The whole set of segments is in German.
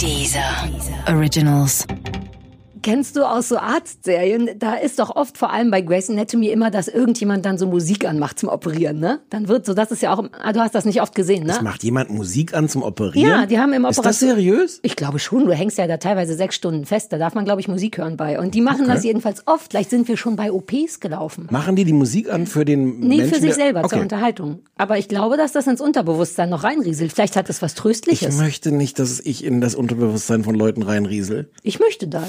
Dieser Originals. Kennst du aus so Arztserien, da ist doch oft vor allem bei Grey's Anatomy immer, dass irgendjemand dann so Musik anmacht zum Operieren, ne? Dann wird so, das ist ja auch, ah, du hast das nicht oft gesehen, ne? Es macht jemand Musik an zum Operieren? Ja, die haben im Ist das Operation- seriös? Ich glaube schon, du hängst ja da teilweise sechs Stunden fest, da darf man, glaube ich, Musik hören bei. Und die machen das jedenfalls oft. Vielleicht sind wir schon bei OPs gelaufen. Machen die die Musik an für den Nee, Menschen? für sich selber, zur okay. Unterhaltung. Aber ich glaube, dass das ins Unterbewusstsein noch reinrieselt. Vielleicht hat es was Ich Tröstliches. möchte nicht, dass ich in das Unterbewusstsein von Leuten reinriesel. Ich möchte das.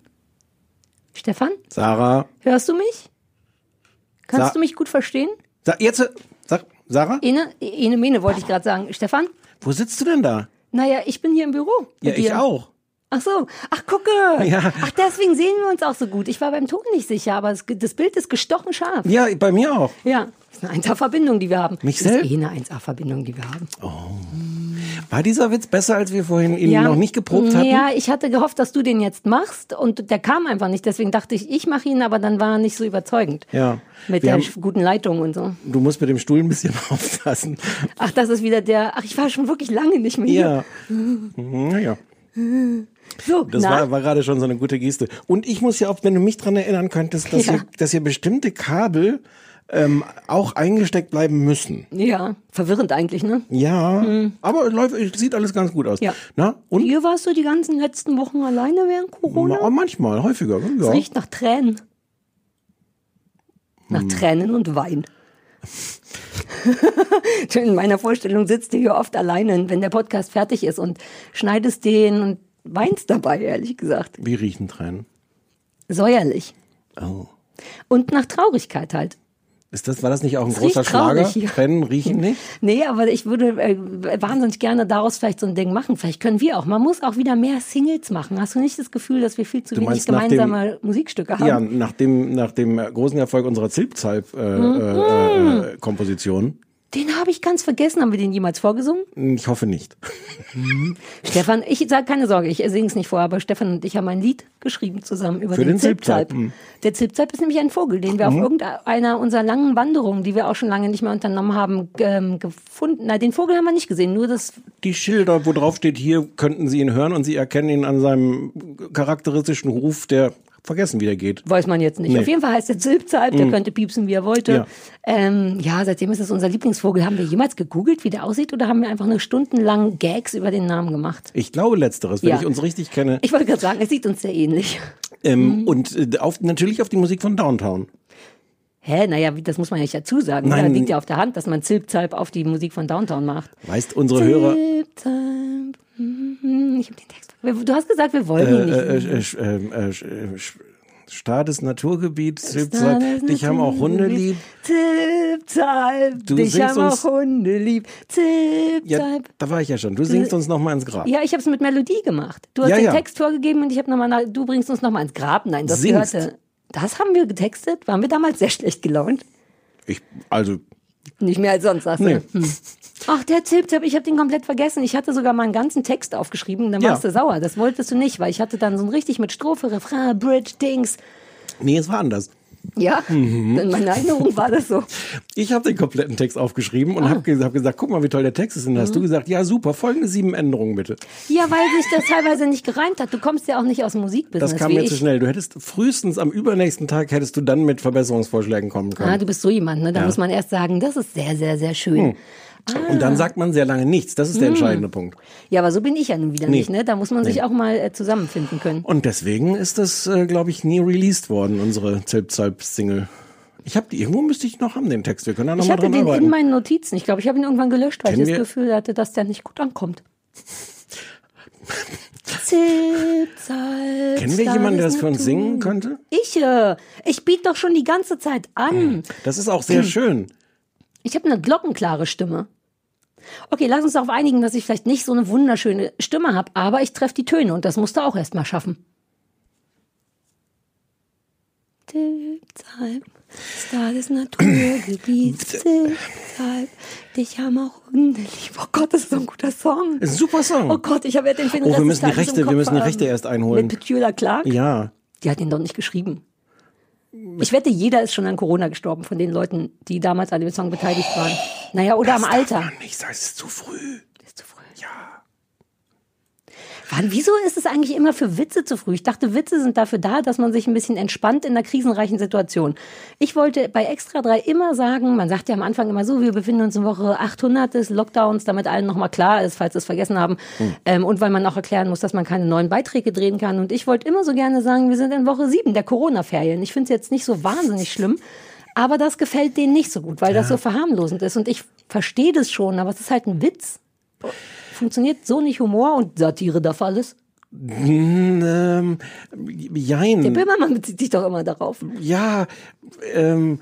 Stefan? Sarah, Hörst du mich? Kannst Sa- du mich gut verstehen? Sa jetzt, sag, Sarah, Ene, Ene Mene wollte ich gerade sagen. Stefan? wo sitzt du denn da? Naja, ich bin hier im Büro. Ja, ich auch. Ach so. Ach, gucke. Ja. Ach, deswegen sehen wir uns auch so gut. Ich war beim Ton nicht sicher, aber das, das Bild ist gestochen scharf. Ja, bei mir auch. Ja. Ist eine 1A-Verbindung, die wir haben. Mich das selbst? ist eh eine 1A-Verbindung, die wir haben. War dieser Witz besser, als wir vorhin ihn noch nicht geprobt hatten? Ja, ich hatte gehofft, dass du den jetzt machst und der kam einfach nicht. Deswegen dachte ich, ich mache ihn, aber dann war er nicht so überzeugend. Ja. Mit Wir der haben- guten Leitung und so. Du musst mit dem Stuhl ein bisschen aufpassen. Ach, das ist wieder der. Ach, ich war schon wirklich lange nicht mehr hier. Ja. Naja. So, Das na? war, war gerade schon so eine gute Geste. Und ich muss ja auch, wenn du mich dran erinnern könntest, dass, Ja. hier, dass hier bestimmte Kabel ähm, auch eingesteckt bleiben müssen. Ja, verwirrend eigentlich, ne? Ja, aber läuft, sieht alles ganz gut aus. Ja. Na, und? Hier warst du die ganzen letzten Wochen alleine während Corona? Ma- manchmal, häufiger. Es Ja. riecht nach Tränen. Hm. Nach Tränen und Wein. In meiner Vorstellung sitzt du hier oft alleine, wenn der Podcast fertig ist und schneidest den und weinst dabei, ehrlich gesagt. Wie riechen Tränen? Säuerlich. Oh. Und nach Traurigkeit halt. Ist das, war das nicht auch ein Es großer Schlager? hier. Tränen riechen nicht? Nee, aber ich würde äh, wahnsinnig gerne daraus vielleicht so ein Ding machen. Vielleicht können wir auch. Man muss auch wieder mehr Singles machen. Hast du nicht das Gefühl, dass wir viel zu Du wenig nach dem- gemeinsame Musikstücke haben? Ja, nach dem, nach dem großen Erfolg unserer Zilpzalp-Komposition. Mhm. Äh, äh, Komposition. Den habe ich ganz vergessen. Haben wir den jemals vorgesungen? ich hoffe nicht. Stefan, ich sage keine Sorge, ich singe es nicht vor, aber Stefan und ich haben ein Lied geschrieben zusammen über Für den, den Zilpzalp. Mhm. Der Zilpzalp ist nämlich ein Vogel, den wir auf irgendeiner unserer langen Wanderungen, die wir auch schon lange nicht mehr unternommen haben, ähm, gefunden. Na, den Vogel haben wir nicht gesehen, nur das. Die Schilder, wo drauf steht, hier könnten Sie ihn hören und Sie erkennen ihn an seinem charakteristischen Ruf, der vergessen, wie der geht. Weiß man jetzt nicht. Nee. Auf jeden Fall heißt der Zilpzalp, der könnte piepsen, wie er wollte. Ja. Ähm, ja, seitdem ist es unser Lieblingsvogel. Haben wir jemals gegoogelt, wie der aussieht, oder haben wir einfach nur stundenlang Gags über den Namen gemacht? Ich glaube letzteres, wenn Ja. ich uns richtig kenne. Ich wollte gerade sagen, es sieht uns sehr ähnlich. Ähm, Und äh, auf, natürlich auf die Musik von Downtown. Hä, naja, das muss man ja nicht dazu sagen. Nein. Da liegt ja auf der Hand, dass man Zilpzalp auf die Musik von Downtown macht. Weißt unsere Hörer. Zilpzalp, mhm, ich habe den Text. Du hast gesagt, wir wollen ihn nicht. Äh, äh, äh, äh, äh, Stades Naturgebiet, Zilpzalp, dich haben auch Hunde lieb. Zilpzalp, Du dich haben auch Hunde lieb. Ja, Zilpzalp. da war ich ja schon. Du singst uns noch mal ins Grab. Ja, ich habe es mit Melodie gemacht. Du hast Ja, den ja. Text vorgegeben und ich habe nochmal, du bringst uns nochmal ins Grab. Nein, das Singst. gehörte. Das haben wir getextet. Waren wir damals sehr schlecht gelaunt? Ich, also, Nicht mehr als sonst, sagst du. Nee. Hm. Ach, der Zilpzalp, ich habe den komplett vergessen. Ich hatte sogar mal einen ganzen Text aufgeschrieben, dann Ja. warst du sauer. Das wolltest du nicht, weil ich hatte dann so ein richtig mit Strophe, Refrain, Bridge, Dings. nee, es war anders. Ja, Mhm. in meiner Erinnerung war das so. Ich habe den kompletten Text aufgeschrieben und habe hab gesagt, guck mal, wie toll der Text ist. Und dann hast du gesagt, ja, super, folgende sieben Änderungen bitte. Ja, weil sich das teilweise nicht gereimt hat. Du kommst ja auch nicht aus dem Musikbusiness Das kam mir zu schnell. Du hättest frühestens am übernächsten Tag hättest du dann mit Verbesserungsvorschlägen kommen können. Ah, du bist so jemand, ne? Da muss man erst sagen, das ist sehr, sehr, sehr schön. Und dann sagt man sehr lange nichts. Das ist der entscheidende Punkt. Ja, aber so bin ich ja nun wieder Nee. nicht, ne? Da muss man sich auch mal äh, zusammenfinden können. Und deswegen ist das, äh, glaube ich, nie released worden, unsere Zilp-Zalp-Single. Ich habe die, irgendwo müsste ich noch haben, den Text. Wir können da noch Ich mal hatte dran den arbeiten. in meinen Notizen. Ich glaube, ich habe ihn irgendwann gelöscht, weil Kennen ich das wir- Gefühl hatte, dass der nicht gut ankommt. Zilp, Zalp, Kennen wir jemanden, der das für uns singen könnte? Ich, äh, ich biete doch schon die ganze Zeit an. Das ist auch sehr schön. Ich habe eine glockenklare Stimme. Okay, lass uns darauf einigen, dass ich vielleicht nicht so eine wunderschöne Stimme habe, aber ich treffe die Töne und das musst du auch erst mal schaffen. Star des Naturgebiets, dich haben auch Hunde lieb. Oh Gott, das ist so ein guter Song. Ist ein super Song. Oh Gott, ich habe ja den Film Oh, wir müssen die Rechte, wir müssen die Rechte erst einholen. Mit Petula Clark? Ja. Die hat ihn doch nicht geschrieben. Ich wette, jeder ist schon an Corona gestorben von den Leuten, die damals an dem Song beteiligt waren. Naja, oder am Alter. Ich sag, es ist zu früh. Ist zu früh. Ja. Wann, wieso ist es eigentlich immer für Witze zu früh? Ich dachte, Witze sind dafür da, dass man sich ein bisschen entspannt in einer krisenreichen Situation. Ich wollte bei Extra 3 immer sagen, man sagt ja am Anfang immer so, wir befinden uns in Woche 800 des Lockdowns, damit allen nochmal klar ist, falls sie es vergessen haben. Ähm, und weil man auch erklären muss, dass man keine neuen Beiträge drehen kann. Und ich wollte immer so gerne sagen, wir sind in Woche 7 der Corona-Ferien. Ich finde es jetzt nicht so wahnsinnig schlimm. Aber das gefällt denen nicht so gut, weil das so verharmlosend ist. Und ich verstehe das schon, aber es ist halt ein Witz. Funktioniert so nicht Humor und Satire darf alles. Ähm, jein. Der Böhmermann bezieht sich doch immer darauf. Ja, ähm,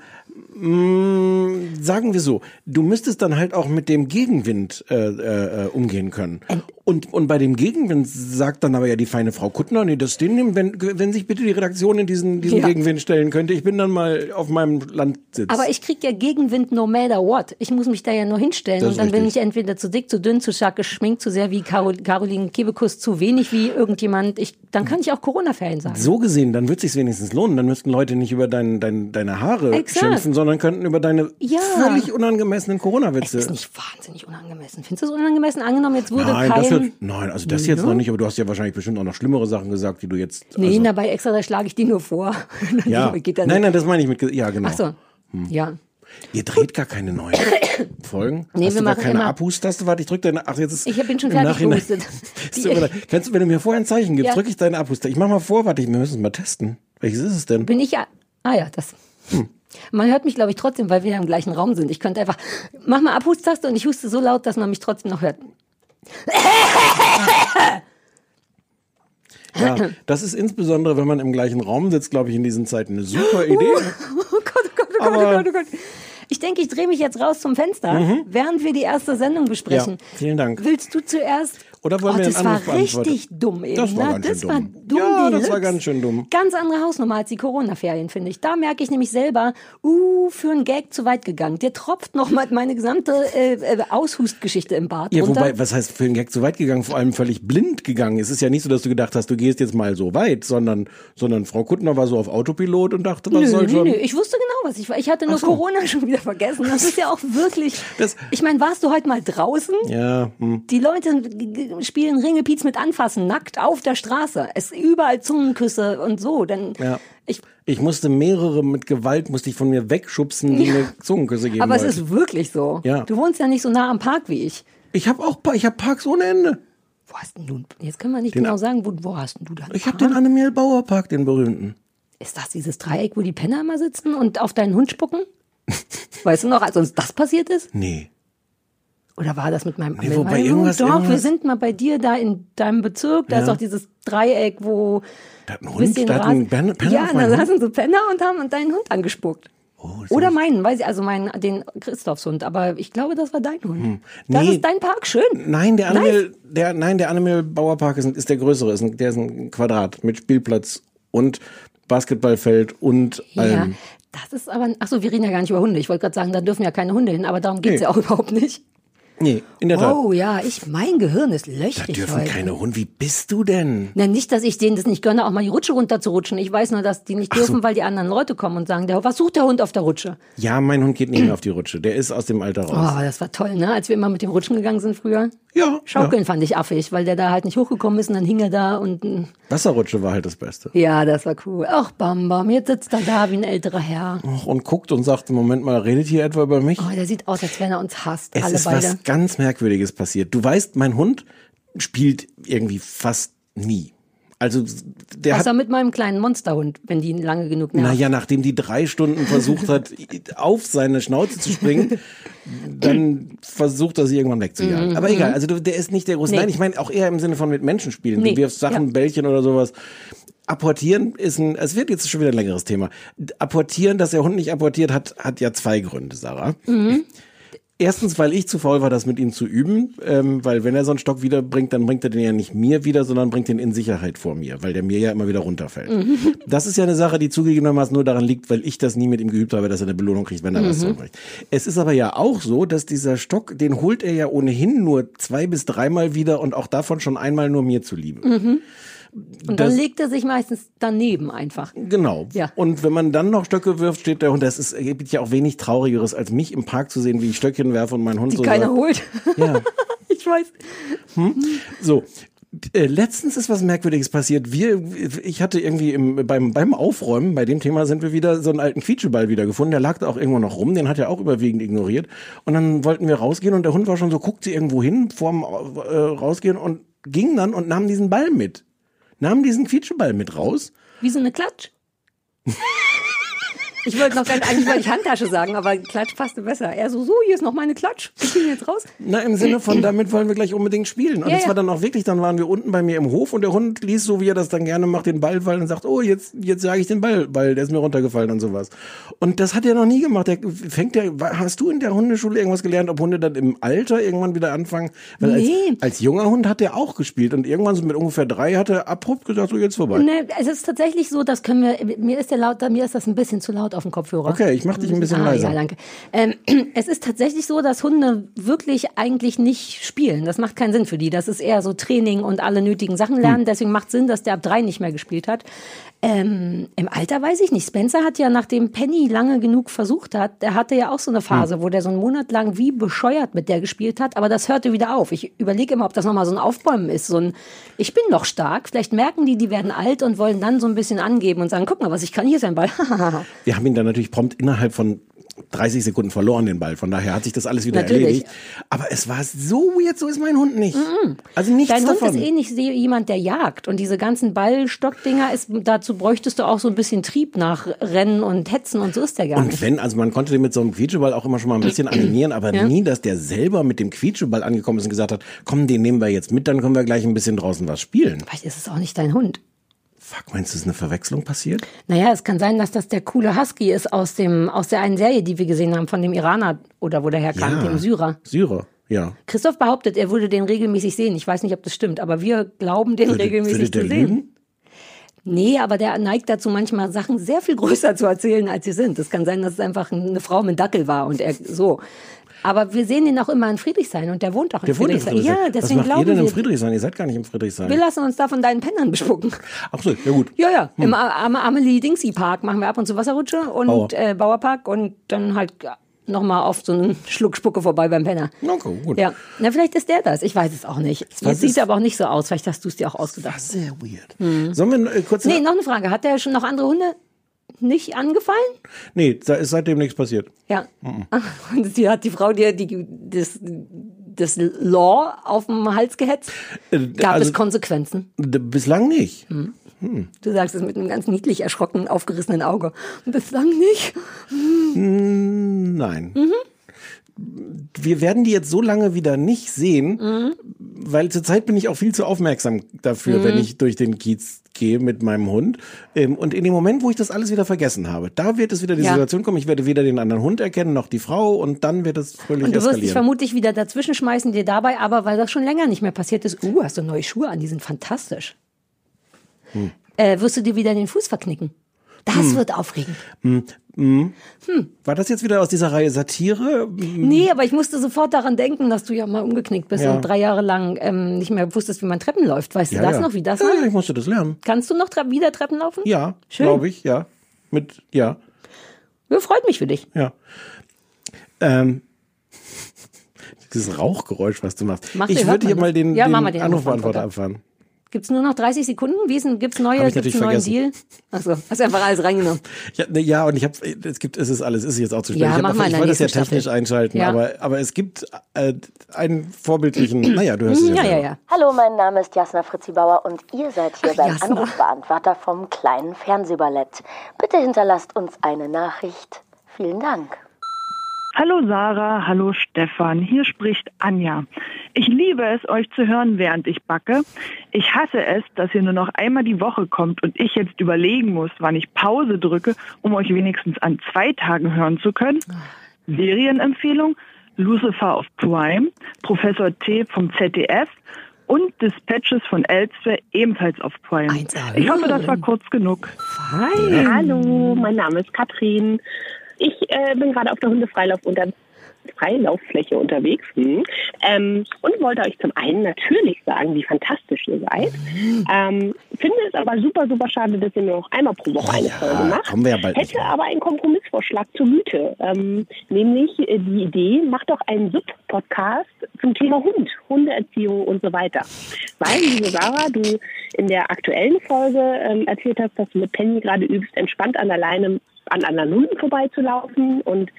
sagen wir so, du müsstest dann halt auch mit dem Gegenwind äh, äh, umgehen können. Und, und bei dem Gegenwind sagt dann aber ja die feine Frau Kuttner, nee, das den nehmen, wenn, wenn sich bitte die Redaktion in diesen, diesen Ja. Gegenwind stellen könnte. Ich bin dann mal auf meinem Landsitz. Aber ich krieg ja Gegenwind no matter what. Ich muss mich da ja nur hinstellen und dann bin richtig. ich entweder zu dick, zu dünn, zu stark geschminkt, zu sehr wie Carol, Caroline Kebekus, zu wenig wie irgendjemand. Ich, dann kann ich auch Corona-Ferien sagen. so gesehen, dann wird sich's wenigstens lohnen. Dann müssten Leute nicht über dein, dein, deine Haare Exakt. schimpfen, sondern könnten über deine Ja. völlig unangemessenen Corona-Witze. ist nicht wahnsinnig unangemessen. Findest du es unangemessen? Angenommen, jetzt wurde Nein, kein... das wird, nein, also das jetzt noch nicht, aber du hast ja wahrscheinlich bestimmt auch noch schlimmere Sachen gesagt, die du jetzt. nee, also, dabei extra, da schlage ich die nur vor. ja. Nein, nein, das meine ich mit, ja, genau. Ach so. Ja. Ihr dreht gar keine neuen Folgen? Nee, Hast wir du gar machen keine immer- Abhustaste? Warte, ich drück deine, ach, jetzt ist Ich bin schon fertig gehustet. Kannst du, wenn du mir vorher ein Zeichen gibst, Ja. drücke ich deine Abhustaste. Ich mach mal vor, warte, wir müssen es mal testen. Welches ist es denn? Bin ich ja. Ah ja, das. Man hört mich, glaube ich, trotzdem, weil wir ja im gleichen Raum sind. Ich könnte einfach, mach mal Abhustaste und ich huste so laut, dass man mich trotzdem noch hört. Ja, das ist insbesondere, wenn man im gleichen Raum sitzt, glaube ich, in diesen Zeiten eine super Idee. Oh Gott, oh Gott, oh Gott, oh Aber- Gott, oh Gott. Ich denke, ich drehe mich jetzt raus zum Fenster, während wir die erste Sendung besprechen. Mhm. Ja, vielen Dank. Willst du zuerst? Oder wollen oh, wir das einen war Anruf beantworten? richtig dumm eben. Das war ne? ganz schön das war dumm. dumm. Ja, das war ganz schön dumm. Ganz andere Hausnummer als die Corona-Ferien, finde ich. Da merke ich nämlich selber, uh, für einen Gag zu weit gegangen. Dir tropft noch mal meine gesamte äh, äh, Aushustgeschichte im Bad Ja, runter. wobei, was heißt für den Gag zu weit gegangen? Vor allem völlig blind gegangen. Es ist ja nicht so, dass du gedacht hast, du gehst jetzt mal so weit, sondern, sondern Frau Kuttner war so auf Autopilot und dachte, was Nö, soll nö, schon. nö, ich wusste genau, was ich war. Ich hatte nur so. Corona schon wieder vergessen. Das ist ja auch wirklich. Das- ich meine, warst du heute mal draußen? Ja, hm. Die Leute spielen Ringelpiez mit Anfassen, nackt auf der Straße. Es überall Zungenküsse und so. Denn Ja. ich, Ich musste mehrere mit Gewalt, musste ich von mir wegschubsen, die mir Zungenküsse geben aber es wollten. ist wirklich so. Ja. Du wohnst ja nicht so nah am Park wie ich. Ich habe auch, ich habe Parks ohne Ende. Wo hast denn du? Jetzt können wir nicht genau sagen, wo, wo hast denn du da? Ich habe den Annemiel Bauer Park, den berühmten. Ist das dieses Dreieck, wo die Penner immer sitzen und auf deinen Hund spucken? weißt du noch, als uns das passiert ist? Nee. Oder war das mit meinem Nee, wobei meinem irgendwas- Doch, wir irgendwas- sind mal bei dir da in deinem Bezirk. Da ist auch dieses Dreieck, wo. Da hat ein Hund, da hat ein Penner, Ja, da saßen so Penner und haben deinen Hund angespuckt. Oh, das Oder meinen, weiß ich, also meinen, den Christophs Hund. Aber ich glaube, das war dein Hund. Das Hm. Nee. ist dein Park, schön. Nein, der Nice. Annemiel, der, nein, der Annemiel Bauer Park ist, ist der größere, ist ein, der ist ein Quadrat mit Spielplatz und Basketballfeld und Ja, allem. das ist aber, ach so, wir reden ja gar nicht über Hunde. Ich wollte gerade sagen, da dürfen ja keine Hunde hin, aber darum geht's Nee. ja auch überhaupt nicht. Nee, in der Tat. Oh ja, ich, mein Gehirn ist Da löchrig dürfen heute. keine Hunde. Wie bist du denn? Na, nicht, dass ich denen das nicht gönne, auch mal die Rutsche runterzurutschen. Ich weiß nur, dass die nicht dürfen, weil die anderen Leute kommen und sagen, der, was sucht der Hund auf der Rutsche? Ja, mein Hund geht nicht mehr auf die Rutsche. Der ist aus dem Alter Oh, raus. aber das war toll, ne? Als wir immer mit dem Rutschen gegangen sind früher. Ja, Schaukeln fand ich affig, weil der da halt nicht hochgekommen ist und dann hing er da und mm, Wasserrutsche war halt das Beste. ja, das war cool. Ach, Bam Bam, jetzt sitzt er da wie ein älterer Herr. Och, Und guckt und sagt, Moment mal, redet hier etwa über mich? Oh, der sieht aus, als wenn er uns hasst, es alle ist beide. Ganz Merkwürdiges passiert. Du weißt, mein Hund spielt irgendwie fast nie. Also der hat Außer mit meinem kleinen Monsterhund, wenn die ihn lange genug nerven. Naja, nachdem die drei Stunden versucht hat, auf seine Schnauze zu springen, dann versucht er sie irgendwann wegzujagen. Aber egal, also der ist nicht der große. Mhm. Nee. Nein, ich meine auch eher im Sinne von mit Menschen spielen. Nee, Du wirfst Sachen, ja. Bällchen oder sowas. Apportieren ist ein, es wird jetzt schon wieder ein längeres Thema. Apportieren, dass der Hund nicht apportiert, hat, hat ja zwei Gründe, Sarah. Mhm. Erstens, weil ich zu faul war, das mit ihm zu üben, ähm, weil wenn er so einen Stock wiederbringt, dann bringt er den ja nicht mir wieder, sondern bringt den in Sicherheit vor mir, weil der mir ja immer wieder runterfällt. Das ist ja eine Sache, die zugegebenermaßen nur daran liegt, weil ich das nie mit ihm geübt habe, dass er eine Belohnung kriegt, wenn er was zurückbringt. Es ist aber ja auch so, dass dieser Stock, den holt er ja ohnehin nur zwei bis dreimal wieder und auch davon schon einmal nur mir zuliebe. Und Das- dann legt er sich meistens daneben einfach. Genau. Ja. Und wenn man dann noch Stöcke wirft, steht der Hund. Das ist, gibt ja auch wenig Traurigeres, als mich im Park zu sehen, wie ich Stöckchen werfe und mein Hund Die so keiner sagt, holt. Ja. ich weiß. So. Äh, letztens ist was Merkwürdiges passiert. Wir, ich hatte irgendwie im, beim, beim Aufräumen, bei dem Thema sind wir wieder so einen alten Quietscheball wiedergefunden. Der lag da auch irgendwo noch rum, den hat er auch überwiegend ignoriert. Und dann wollten wir rausgehen und der Hund war schon so, guckt sie irgendwo hin vorm äh, Rausgehen und ging dann und nahm diesen Ball mit. Nahm diesen Quietscheball mit raus. Wie so eine Klatsch. Ich wollte noch gar nicht, eigentlich wollte ich Handtasche sagen, aber Klatsch passte besser. Er so, so, hier ist noch meine Klatsch. Ich bin jetzt raus. Na, im Sinne von, damit wollen wir gleich unbedingt spielen. Und Ja, das war dann auch wirklich, dann waren wir unten bei mir im Hof und der Hund ließ so, wie er das dann gerne macht, den Ball fallen und sagt, oh, jetzt, jetzt sage ich den Ball, weil der ist mir runtergefallen und sowas. Und das hat er noch nie gemacht. Der fängt ja, hast du in der Hundeschule irgendwas gelernt, ob Hunde dann im Alter irgendwann wieder anfangen? Weil Nee. als, als junger Hund hat er auch gespielt und irgendwann so mit ungefähr drei hat er abrupt gesagt, so jetzt vorbei. Ne, es ist tatsächlich so, das können wir, mir ist der laut, mir ist das ein bisschen zu laut auf dem Kopfhörer. Okay, ich mach dich ein bisschen ah, leiser. Ja, danke. Ähm, es ist tatsächlich so, dass Hunde wirklich eigentlich nicht spielen. Das macht keinen Sinn für die. Das ist eher so Training und alle nötigen Sachen Hm. lernen. Deswegen macht Sinn, dass der ab drei nicht mehr gespielt hat. Ähm, Im Alter weiß ich nicht. Spencer hat ja, nachdem Penny lange genug versucht hat, der hatte ja auch so eine Phase, Hm. wo der so einen Monat lang wie bescheuert mit der gespielt hat, aber das hörte wieder auf. Ich überlege immer, ob das nochmal so ein Aufbäumen ist. So ein, ich bin noch stark. Vielleicht merken die, die werden alt und wollen dann so ein bisschen angeben und sagen, guck mal, was ich kann, hier ist ein Ball. Wir haben ihn dann natürlich prompt innerhalb von 30 Sekunden verloren, den Ball. Von daher hat sich das alles wieder Natürlich. erledigt. Aber es war so weird, so ist mein Hund nicht. Also nichts Dein Hund davon. ist eh nicht jemand, der jagt. Und diese ganzen Ballstockdinger, ist, dazu bräuchtest du auch so ein bisschen Trieb nach Rennen und Hetzen und so ist der gar Und nicht. wenn, also man konnte den mit so einem Quietscheball auch immer schon mal ein bisschen animieren, aber nie, dass der selber mit dem Quietscheball angekommen ist und gesagt hat, komm, den nehmen wir jetzt mit, dann können wir gleich ein bisschen draußen was spielen. Vielleicht ist es auch nicht dein Hund. Fuck, meinst du, ist eine Verwechslung passiert? Naja, es kann sein, dass das der coole Husky ist aus dem aus der einen Serie, die wir gesehen haben, von dem Iraner oder wo der herkam, dem Syrer. Syrer, ja. Christoph behauptet, er würde den regelmäßig sehen. Ich weiß nicht, ob das stimmt, aber wir glauben, den Würde- regelmäßig würde zu sehen. lügen? Nee, aber der neigt dazu, manchmal Sachen sehr viel größer zu erzählen, als sie sind. Es kann sein, dass es einfach eine Frau mit Dackel war und er so. Aber wir sehen ihn auch immer in Friedrichshain und der wohnt auch in Der wohnt in Friedrichshain. Friedrichshain. Ja, Was deswegen macht ihr glauben denn im wir. Friedrichshain? Ihr seid gar nicht im Friedrichshain. Wir lassen uns da von deinen Pennern bespucken. Ach so, ja gut. Ja, ja. Hm. Im Am Amelie Dingsy Park machen wir ab und zu Wasserrutsche und Bauer. äh, Bauerpark und dann halt nochmal auf so einen Schluck Spucke vorbei beim Penner. Okay, gut. Ja, na vielleicht ist der das. Ich weiß es auch nicht. Was Jetzt sieht ist- aber auch nicht so aus. Vielleicht hast du es dir auch ausgedacht. Sehr weird. Sollen wir äh, kurz... Nee, noch eine Frage. Hat der schon noch andere Hunde nicht angefallen? nee, da ist seitdem nichts passiert. Ja. Und sie hat die Frau dir die, das, das Law auf dem Hals gehetzt? Gab also- es Konsequenzen? Bislang nicht. Du sagst es mit einem ganz niedlich erschrockenen, aufgerissenen Auge. Bislang nicht. Nein. Mhm. Wir werden die jetzt so lange wieder nicht sehen, Mhm. weil zurzeit bin ich auch viel zu aufmerksam dafür, wenn Mhm. ich durch den Kiez gehe mit meinem Hund. Ähm, Und in dem Moment, wo ich das alles wieder vergessen habe, da wird es wieder die Ja. Situation kommen, ich werde weder den anderen Hund erkennen, noch die Frau und dann wird es völlig Und du wirst dich vermutlich wieder dazwischen schmeißen, dir dabei, aber weil das schon länger nicht mehr passiert ist, uh, hast du neue Schuhe an, die sind fantastisch. Hm. Äh, wirst du dir wieder den Fuß verknicken? Das wird aufregend. War das jetzt wieder aus dieser Reihe Satire? Nee, aber ich musste sofort daran denken, dass du ja mal umgeknickt bist Ja. und drei Jahre lang ähm, nicht mehr wusstest, wie man Treppen läuft. Weißt du das noch, wie das ja, war? ja, ich musste das lernen. Kannst du noch tre wieder Treppen laufen? Ja, glaube ich, ja. Mit, ja, Ja, freut mich für dich. ja. Ähm, dieses Rauchgeräusch, was du machst. Mach, ich würde hier mal den, Ja, den, Anrufbeantworter. abfahren. Gibt's nur noch 30 Sekunden? Wie ist, denn- gibt's neue? Gibt's einen neuen Deal? Achso, hast du einfach alles reingenommen. Ja, ne, ja, und ich habe, es gibt, es ist alles, ist jetzt auch zu spät. Ja, ich mach in ich wollte das ja technisch Staffel. einschalten, Ja. aber, aber es gibt äh, einen vorbildlichen, naja, du hörst es ja, Ja, ja, ja. Hallo, mein Name ist Jasna Fritzi Bauer und ihr seid hier Ach, beim Jasna. Anrufbeantworter vom kleinen Fernsehballett. Bitte hinterlasst uns eine Nachricht. Vielen Dank. Hallo Sarah, hallo Stefan, hier spricht Anja. Ich liebe es, euch zu hören, während ich backe. Ich hasse es, dass ihr nur noch einmal die Woche kommt und ich jetzt überlegen muss, wann ich Pause drücke, um euch wenigstens an zwei Tagen hören zu können. Serienempfehlung? Lucifer auf Prime, Professor T vom ZDF und Dispatches von Elsewhere ebenfalls auf Prime. 1A. Ich hoffe, das war kurz genug. Fein. Hallo, mein Name ist Katrin. Ich äh, bin gerade auf der Hundefreilauf unter Freilauffläche unterwegs hm. ähm, und wollte euch zum einen natürlich sagen, wie fantastisch ihr seid. Ähm, finde es aber super, super schade, dass ihr nur noch einmal pro Woche eine ja, Folge macht. kommen wir ja bald Hätte aber einen Kompromissvorschlag zur Güte. Ähm, nämlich äh, die Idee, macht doch einen Sub-Podcast zum Thema Hund, Hundeerziehung und so weiter. Weil, liebe Sarah, du in der aktuellen Folge ähm, erzählt hast, dass du mit Penny gerade übst, entspannt an der Leine an anderen Hunden vorbeizulaufen. Und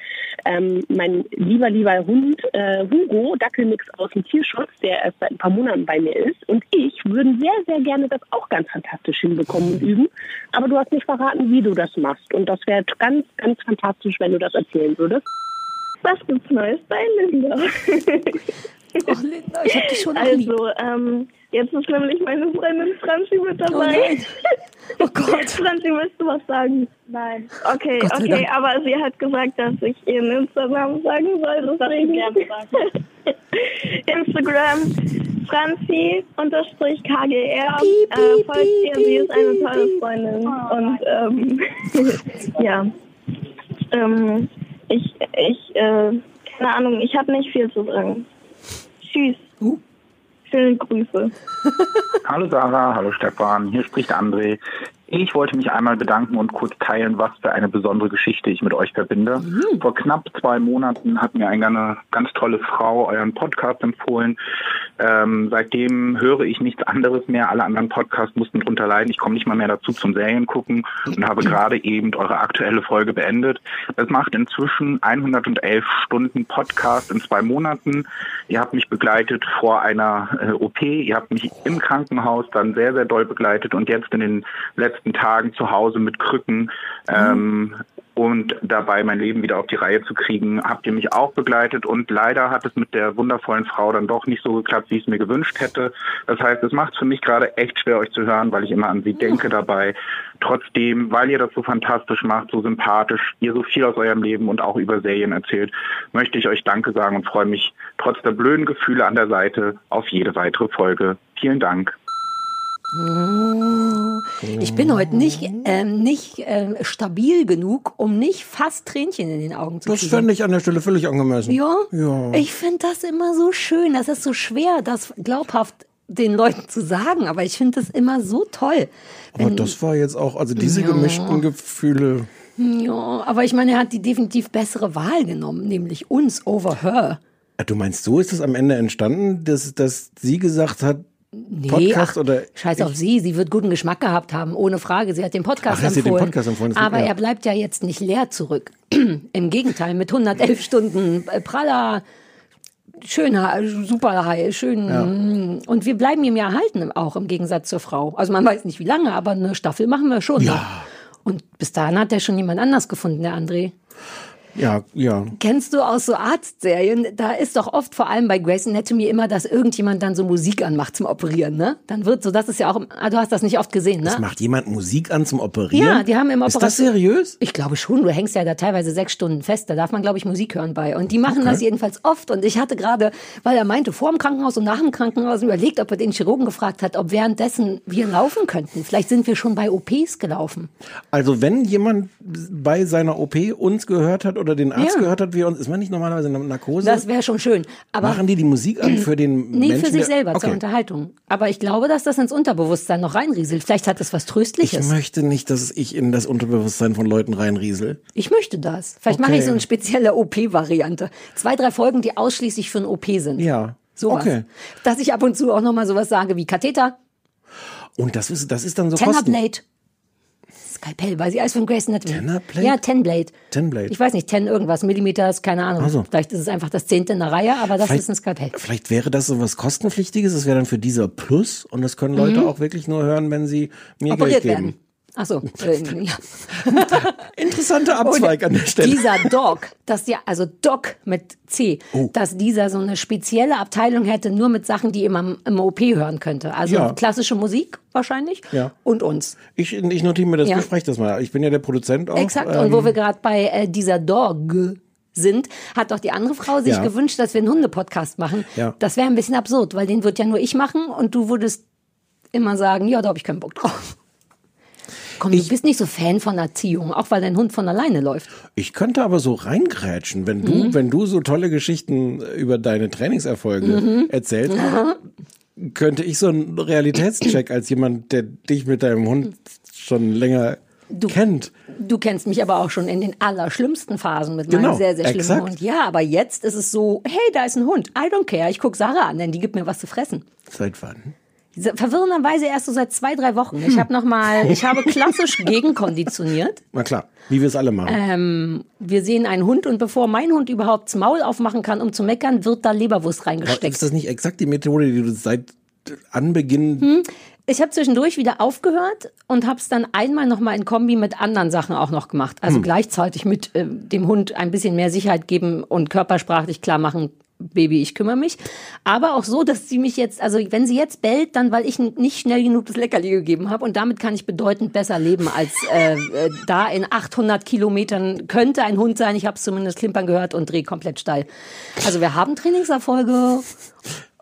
ähm, mein lieber, lieber Hund äh, Hugo, Dackelmix aus dem Tierschutz, der erst seit ein paar Monaten bei mir ist, und ich würden sehr, sehr gerne das auch ganz fantastisch hinbekommen und üben. Aber du hast nicht verraten, wie du das machst. Und das wäre ganz, ganz fantastisch, wenn du das erzählen würdest. Was gibt's Neues bei Linda? Oh, Linda, ich hab dich schon. Also, ähm, jetzt ist nämlich meine Freundin Franzi mit Oh dabei. nein. Oh Gott. Franzi, willst du was sagen? Nein. Okay, Gott okay, Dank. aber sie hat gesagt, dass ich ihren Instagram sagen soll. Deswegen Instagram Franzi unterstrich KGR. Piep, äh, piep, folgt ihr, sie ist eine tolle. Freundin. Und ähm, ja. Ähm, ich, ich, äh, keine Ahnung, ich habe nicht viel zu sagen. Tschüss. Uh. Schöne Grüße. Hallo Sarah, hallo Stefan, hier spricht André. Ich wollte mich einmal bedanken und kurz teilen, was für eine besondere Geschichte ich mit euch verbinde. Vor knapp zwei Monaten hat mir eine ganz tolle Frau euren Podcast empfohlen. Ähm, seitdem höre ich nichts anderes mehr. Alle anderen Podcasts mussten drunter leiden. Ich komme nicht mal mehr dazu zum Serien gucken und habe gerade eben eure aktuelle Folge beendet. Es macht inzwischen 111 Stunden Podcast in zwei Monaten. Ihr habt mich begleitet vor einer äh, OP. Ihr habt mich im Krankenhaus dann sehr, sehr doll begleitet und jetzt in den letzten Tagen zu Hause mit Krücken ähm, und dabei mein Leben wieder auf die Reihe zu kriegen, habt ihr mich auch begleitet und leider hat es mit der wundervollen Frau dann doch nicht so geklappt, wie ich es mir gewünscht hätte. Das heißt, es macht es für mich gerade echt schwer, euch zu hören, weil ich immer an sie denke dabei. Trotzdem, weil ihr das so fantastisch macht, so sympathisch, ihr so viel aus eurem Leben und auch über Serien erzählt, möchte ich euch Danke sagen und freue mich trotz der blöden Gefühle an der Seite auf jede weitere Folge. Vielen Dank. Ich bin heute nicht, ähm, nicht ähm, stabil genug, um nicht fast Tränchen in den Augen zu Das kriegen. fände ich an der Stelle völlig angemessen. Ja, Ja. ich finde das immer so schön. Das ist so schwer, das glaubhaft den Leuten zu sagen, aber ich finde das immer so toll. Aber das war jetzt auch, also diese Ja. gemischten Gefühle. Ja, aber ich meine, er hat die definitiv bessere Wahl genommen, nämlich uns over her. Du meinst, so ist es am Ende entstanden, dass, dass sie gesagt hat, Nee, Podcast ach, oder Scheiß auf sie, sie wird guten Geschmack gehabt haben, ohne Frage. Sie hat den Podcast Ach, hat sie den empfohlen. Podcast empfohlen, aber ja. er bleibt ja jetzt nicht leer zurück. Im Gegenteil, mit 111 Stunden äh, praller, schöner, super high, schön. Und wir bleiben ihm ja erhalten, auch im Gegensatz zur Frau. Also man weiß nicht wie lange, aber eine Staffel machen wir schon. Ja. noch. Und bis dahin hat er schon jemand anders gefunden, der André. Ja, ja. Kennst du aus so Arztserien, da ist doch oft vor allem bei Grey's Anatomy immer, dass irgendjemand dann so Musik anmacht zum Operieren, ne? Dann wird so, das ist ja auch, ah, du hast das nicht oft gesehen, ne? Es macht jemand Musik an zum Operieren? Ja, die haben im Ist das Operation- seriös? Ich glaube schon, du hängst ja da teilweise sechs Stunden fest, da darf man, glaube ich, Musik hören bei. Und die machen das jedenfalls oft. Und ich hatte gerade, weil er meinte, vor dem Krankenhaus und nach dem Krankenhaus überlegt, ob er den Chirurgen gefragt hat, ob währenddessen wir laufen könnten. Vielleicht sind wir schon bei OPs gelaufen. Also wenn jemand bei seiner OP uns gehört hat oder den Arzt Ja. gehört hat, wie uns, ist man nicht normalerweise in Narkose? Das wäre schon schön. Aber Machen die die Musik an für den Nee, Menschen? für sich selber zur okay. Unterhaltung. Aber ich glaube, dass das ins Unterbewusstsein noch reinrieselt. Vielleicht hat es was Ich Tröstliches. möchte nicht, dass ich in das Unterbewusstsein von Leuten reinriesel. Ich möchte das. Vielleicht mache Okay. ich so eine spezielle OP-Variante. Zwei, drei Folgen, die ausschließlich für ein OP sind. Ja. Sowas. Okay. Dass ich ab und zu auch nochmal sowas sage wie Katheter, Und das ist, das ist dann so kosten. Tennerblade. Skalpell, weil sie alles von Grace Anatomy. Tennerblade? Ja, Tenblade. Tenblade. Ich weiß nicht, Ten irgendwas, Millimeters, keine Ahnung. Ach so. Vielleicht ist es einfach das zehnte in der Reihe, aber das Vielleicht- ist ein Skalpell. Vielleicht wäre das so was kostenpflichtiges, das wäre dann für dieser Plus und das können Leute auch wirklich nur hören, wenn sie mir Mhm. Operiert Geld geben. werden. Ach so, äh, ja. Interessanter Abzweig an der Stelle. Dieser Doc, dass ja, also Doc mit C, Oh. dass dieser so eine spezielle Abteilung hätte, nur mit Sachen, die man im OP hören könnte. Also Ja. klassische Musik wahrscheinlich Ja. und uns. Ich, ich notiere mir das, Ja. bespreche das mal. Ich bin ja der Produzent auch. Exakt. ähm, und wo wir gerade bei äh, dieser Dog sind, hat doch die andere Frau sich Ja. gewünscht, dass wir einen Hunde-Podcast machen. Ja. Das wäre ein bisschen absurd, weil den wird ja nur ich machen und du würdest immer sagen, ja, da habe ich keinen Bock drauf. Komm, du bist nicht so Fan von Erziehung, auch weil dein Hund von alleine läuft. Ich könnte aber so reingrätschen, wenn du, Mhm. wenn du so tolle Geschichten über deine Trainingserfolge Mhm. erzählst, könnte ich so einen Realitätscheck als jemand, der dich mit deinem Hund schon länger kennt. Du kennst mich aber auch schon in den allerschlimmsten Phasen mit Genau, meinem sehr, sehr schlimmen exakt. Hund. Ja, aber jetzt ist es so, hey, da ist ein Hund. I don't care. Ich guck Sarah an, denn die gibt mir was zu fressen. Seit wann? Verwirrenderweise erst so seit zwei, drei Wochen. Ich habe noch mal, ich habe klassisch gegenkonditioniert. Na klar, wie wir es alle machen. Ähm, wir sehen einen Hund und bevor mein Hund überhaupt das Maul aufmachen kann, um zu meckern, wird da Leberwurst Aber reingesteckt. ist das nicht exakt die Methode, die du seit Anbeginn Hm? Ich habe zwischendurch wieder aufgehört und habe es dann einmal noch mal in Kombi mit anderen Sachen auch noch gemacht. Also Hm. gleichzeitig mit äh, dem Hund ein bisschen mehr Sicherheit geben und körpersprachlich klar machen, Baby, ich kümmere mich. Aber auch so, dass sie mich jetzt, also wenn sie jetzt bellt, dann weil ich nicht schnell genug das Leckerli gegeben habe und damit kann ich bedeutend besser leben als äh, äh, da in 800 Kilometern könnte ein Hund sein. Ich habe es zumindest klimpern gehört und dreh komplett steil. Also wir haben Trainingserfolge.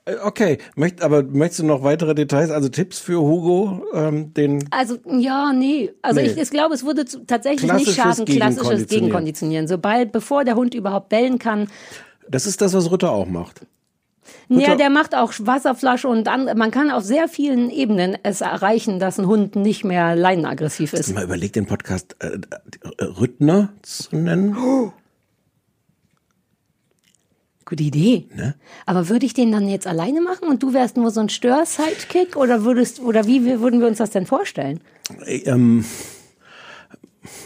Äh, Okay, Möcht, aber möchtest du noch weitere Details, also Tipps für Hugo, ähm, den Also, ja, nee. Also Nee. ich, ich glaube, es würde tatsächlich nicht schaden, klassisches Gegenkonditionieren. Gegenkonditionieren. Sobald, bevor der Hund überhaupt bellen kann. Das ist das, was Rütter auch macht. Ja, der macht auch Wasserflasche und andere. Man kann auf sehr vielen Ebenen es erreichen, dass ein Hund nicht mehr leinenaggressiv ist. Mal überlegt, den Podcast äh, äh, Rüttner zu nennen. Gute Idee. Ne? Aber würde ich den dann jetzt alleine machen und du wärst nur so ein Stör-Sidekick oder würdest, oder wie wir- würden wir uns das denn vorstellen? Äh, Ähm,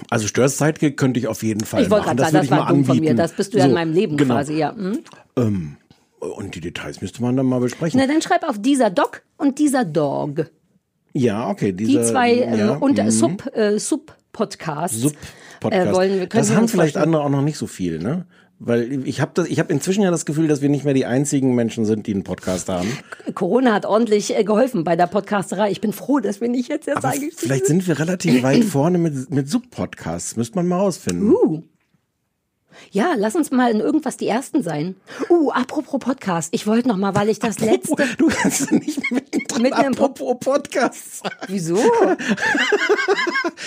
also Störs Sidekick könnte ich auf jeden Fall ich wollte machen. gerade sagen, das ich war dumm von mir. Das bist du ja in So, meinem Leben genau. quasi, ja. Hm? Ähm, und die Details müsste man dann mal besprechen. Na, dann schreib auf dieser Dog und dieser Dog. ja, okay. Die Diese, zwei ähm, ja, und mhm. Sub, äh, Sub-Podcasts. Sub-Podcast. Äh, wollen wir- können das haben vielleicht andere auch noch nicht so viel, ne? Weil ich habe das, ich habe inzwischen ja das Gefühl, dass wir nicht mehr die einzigen Menschen sind, die einen Podcast haben. Corona hat ordentlich äh, geholfen bei der Podcasterei. Ich bin froh, dass wir nicht jetzt erst Aber vielleicht sind wir relativ weit vorne mit, mit Sub-Podcasts. Müsste man mal rausfinden. Uh. Ja, lass uns mal in irgendwas die Ersten sein. Uh, apropos Podcast. Ich wollte noch mal, weil ich das letzte... Du kannst nicht im Pod- apropos Podcasts sagen. Wieso?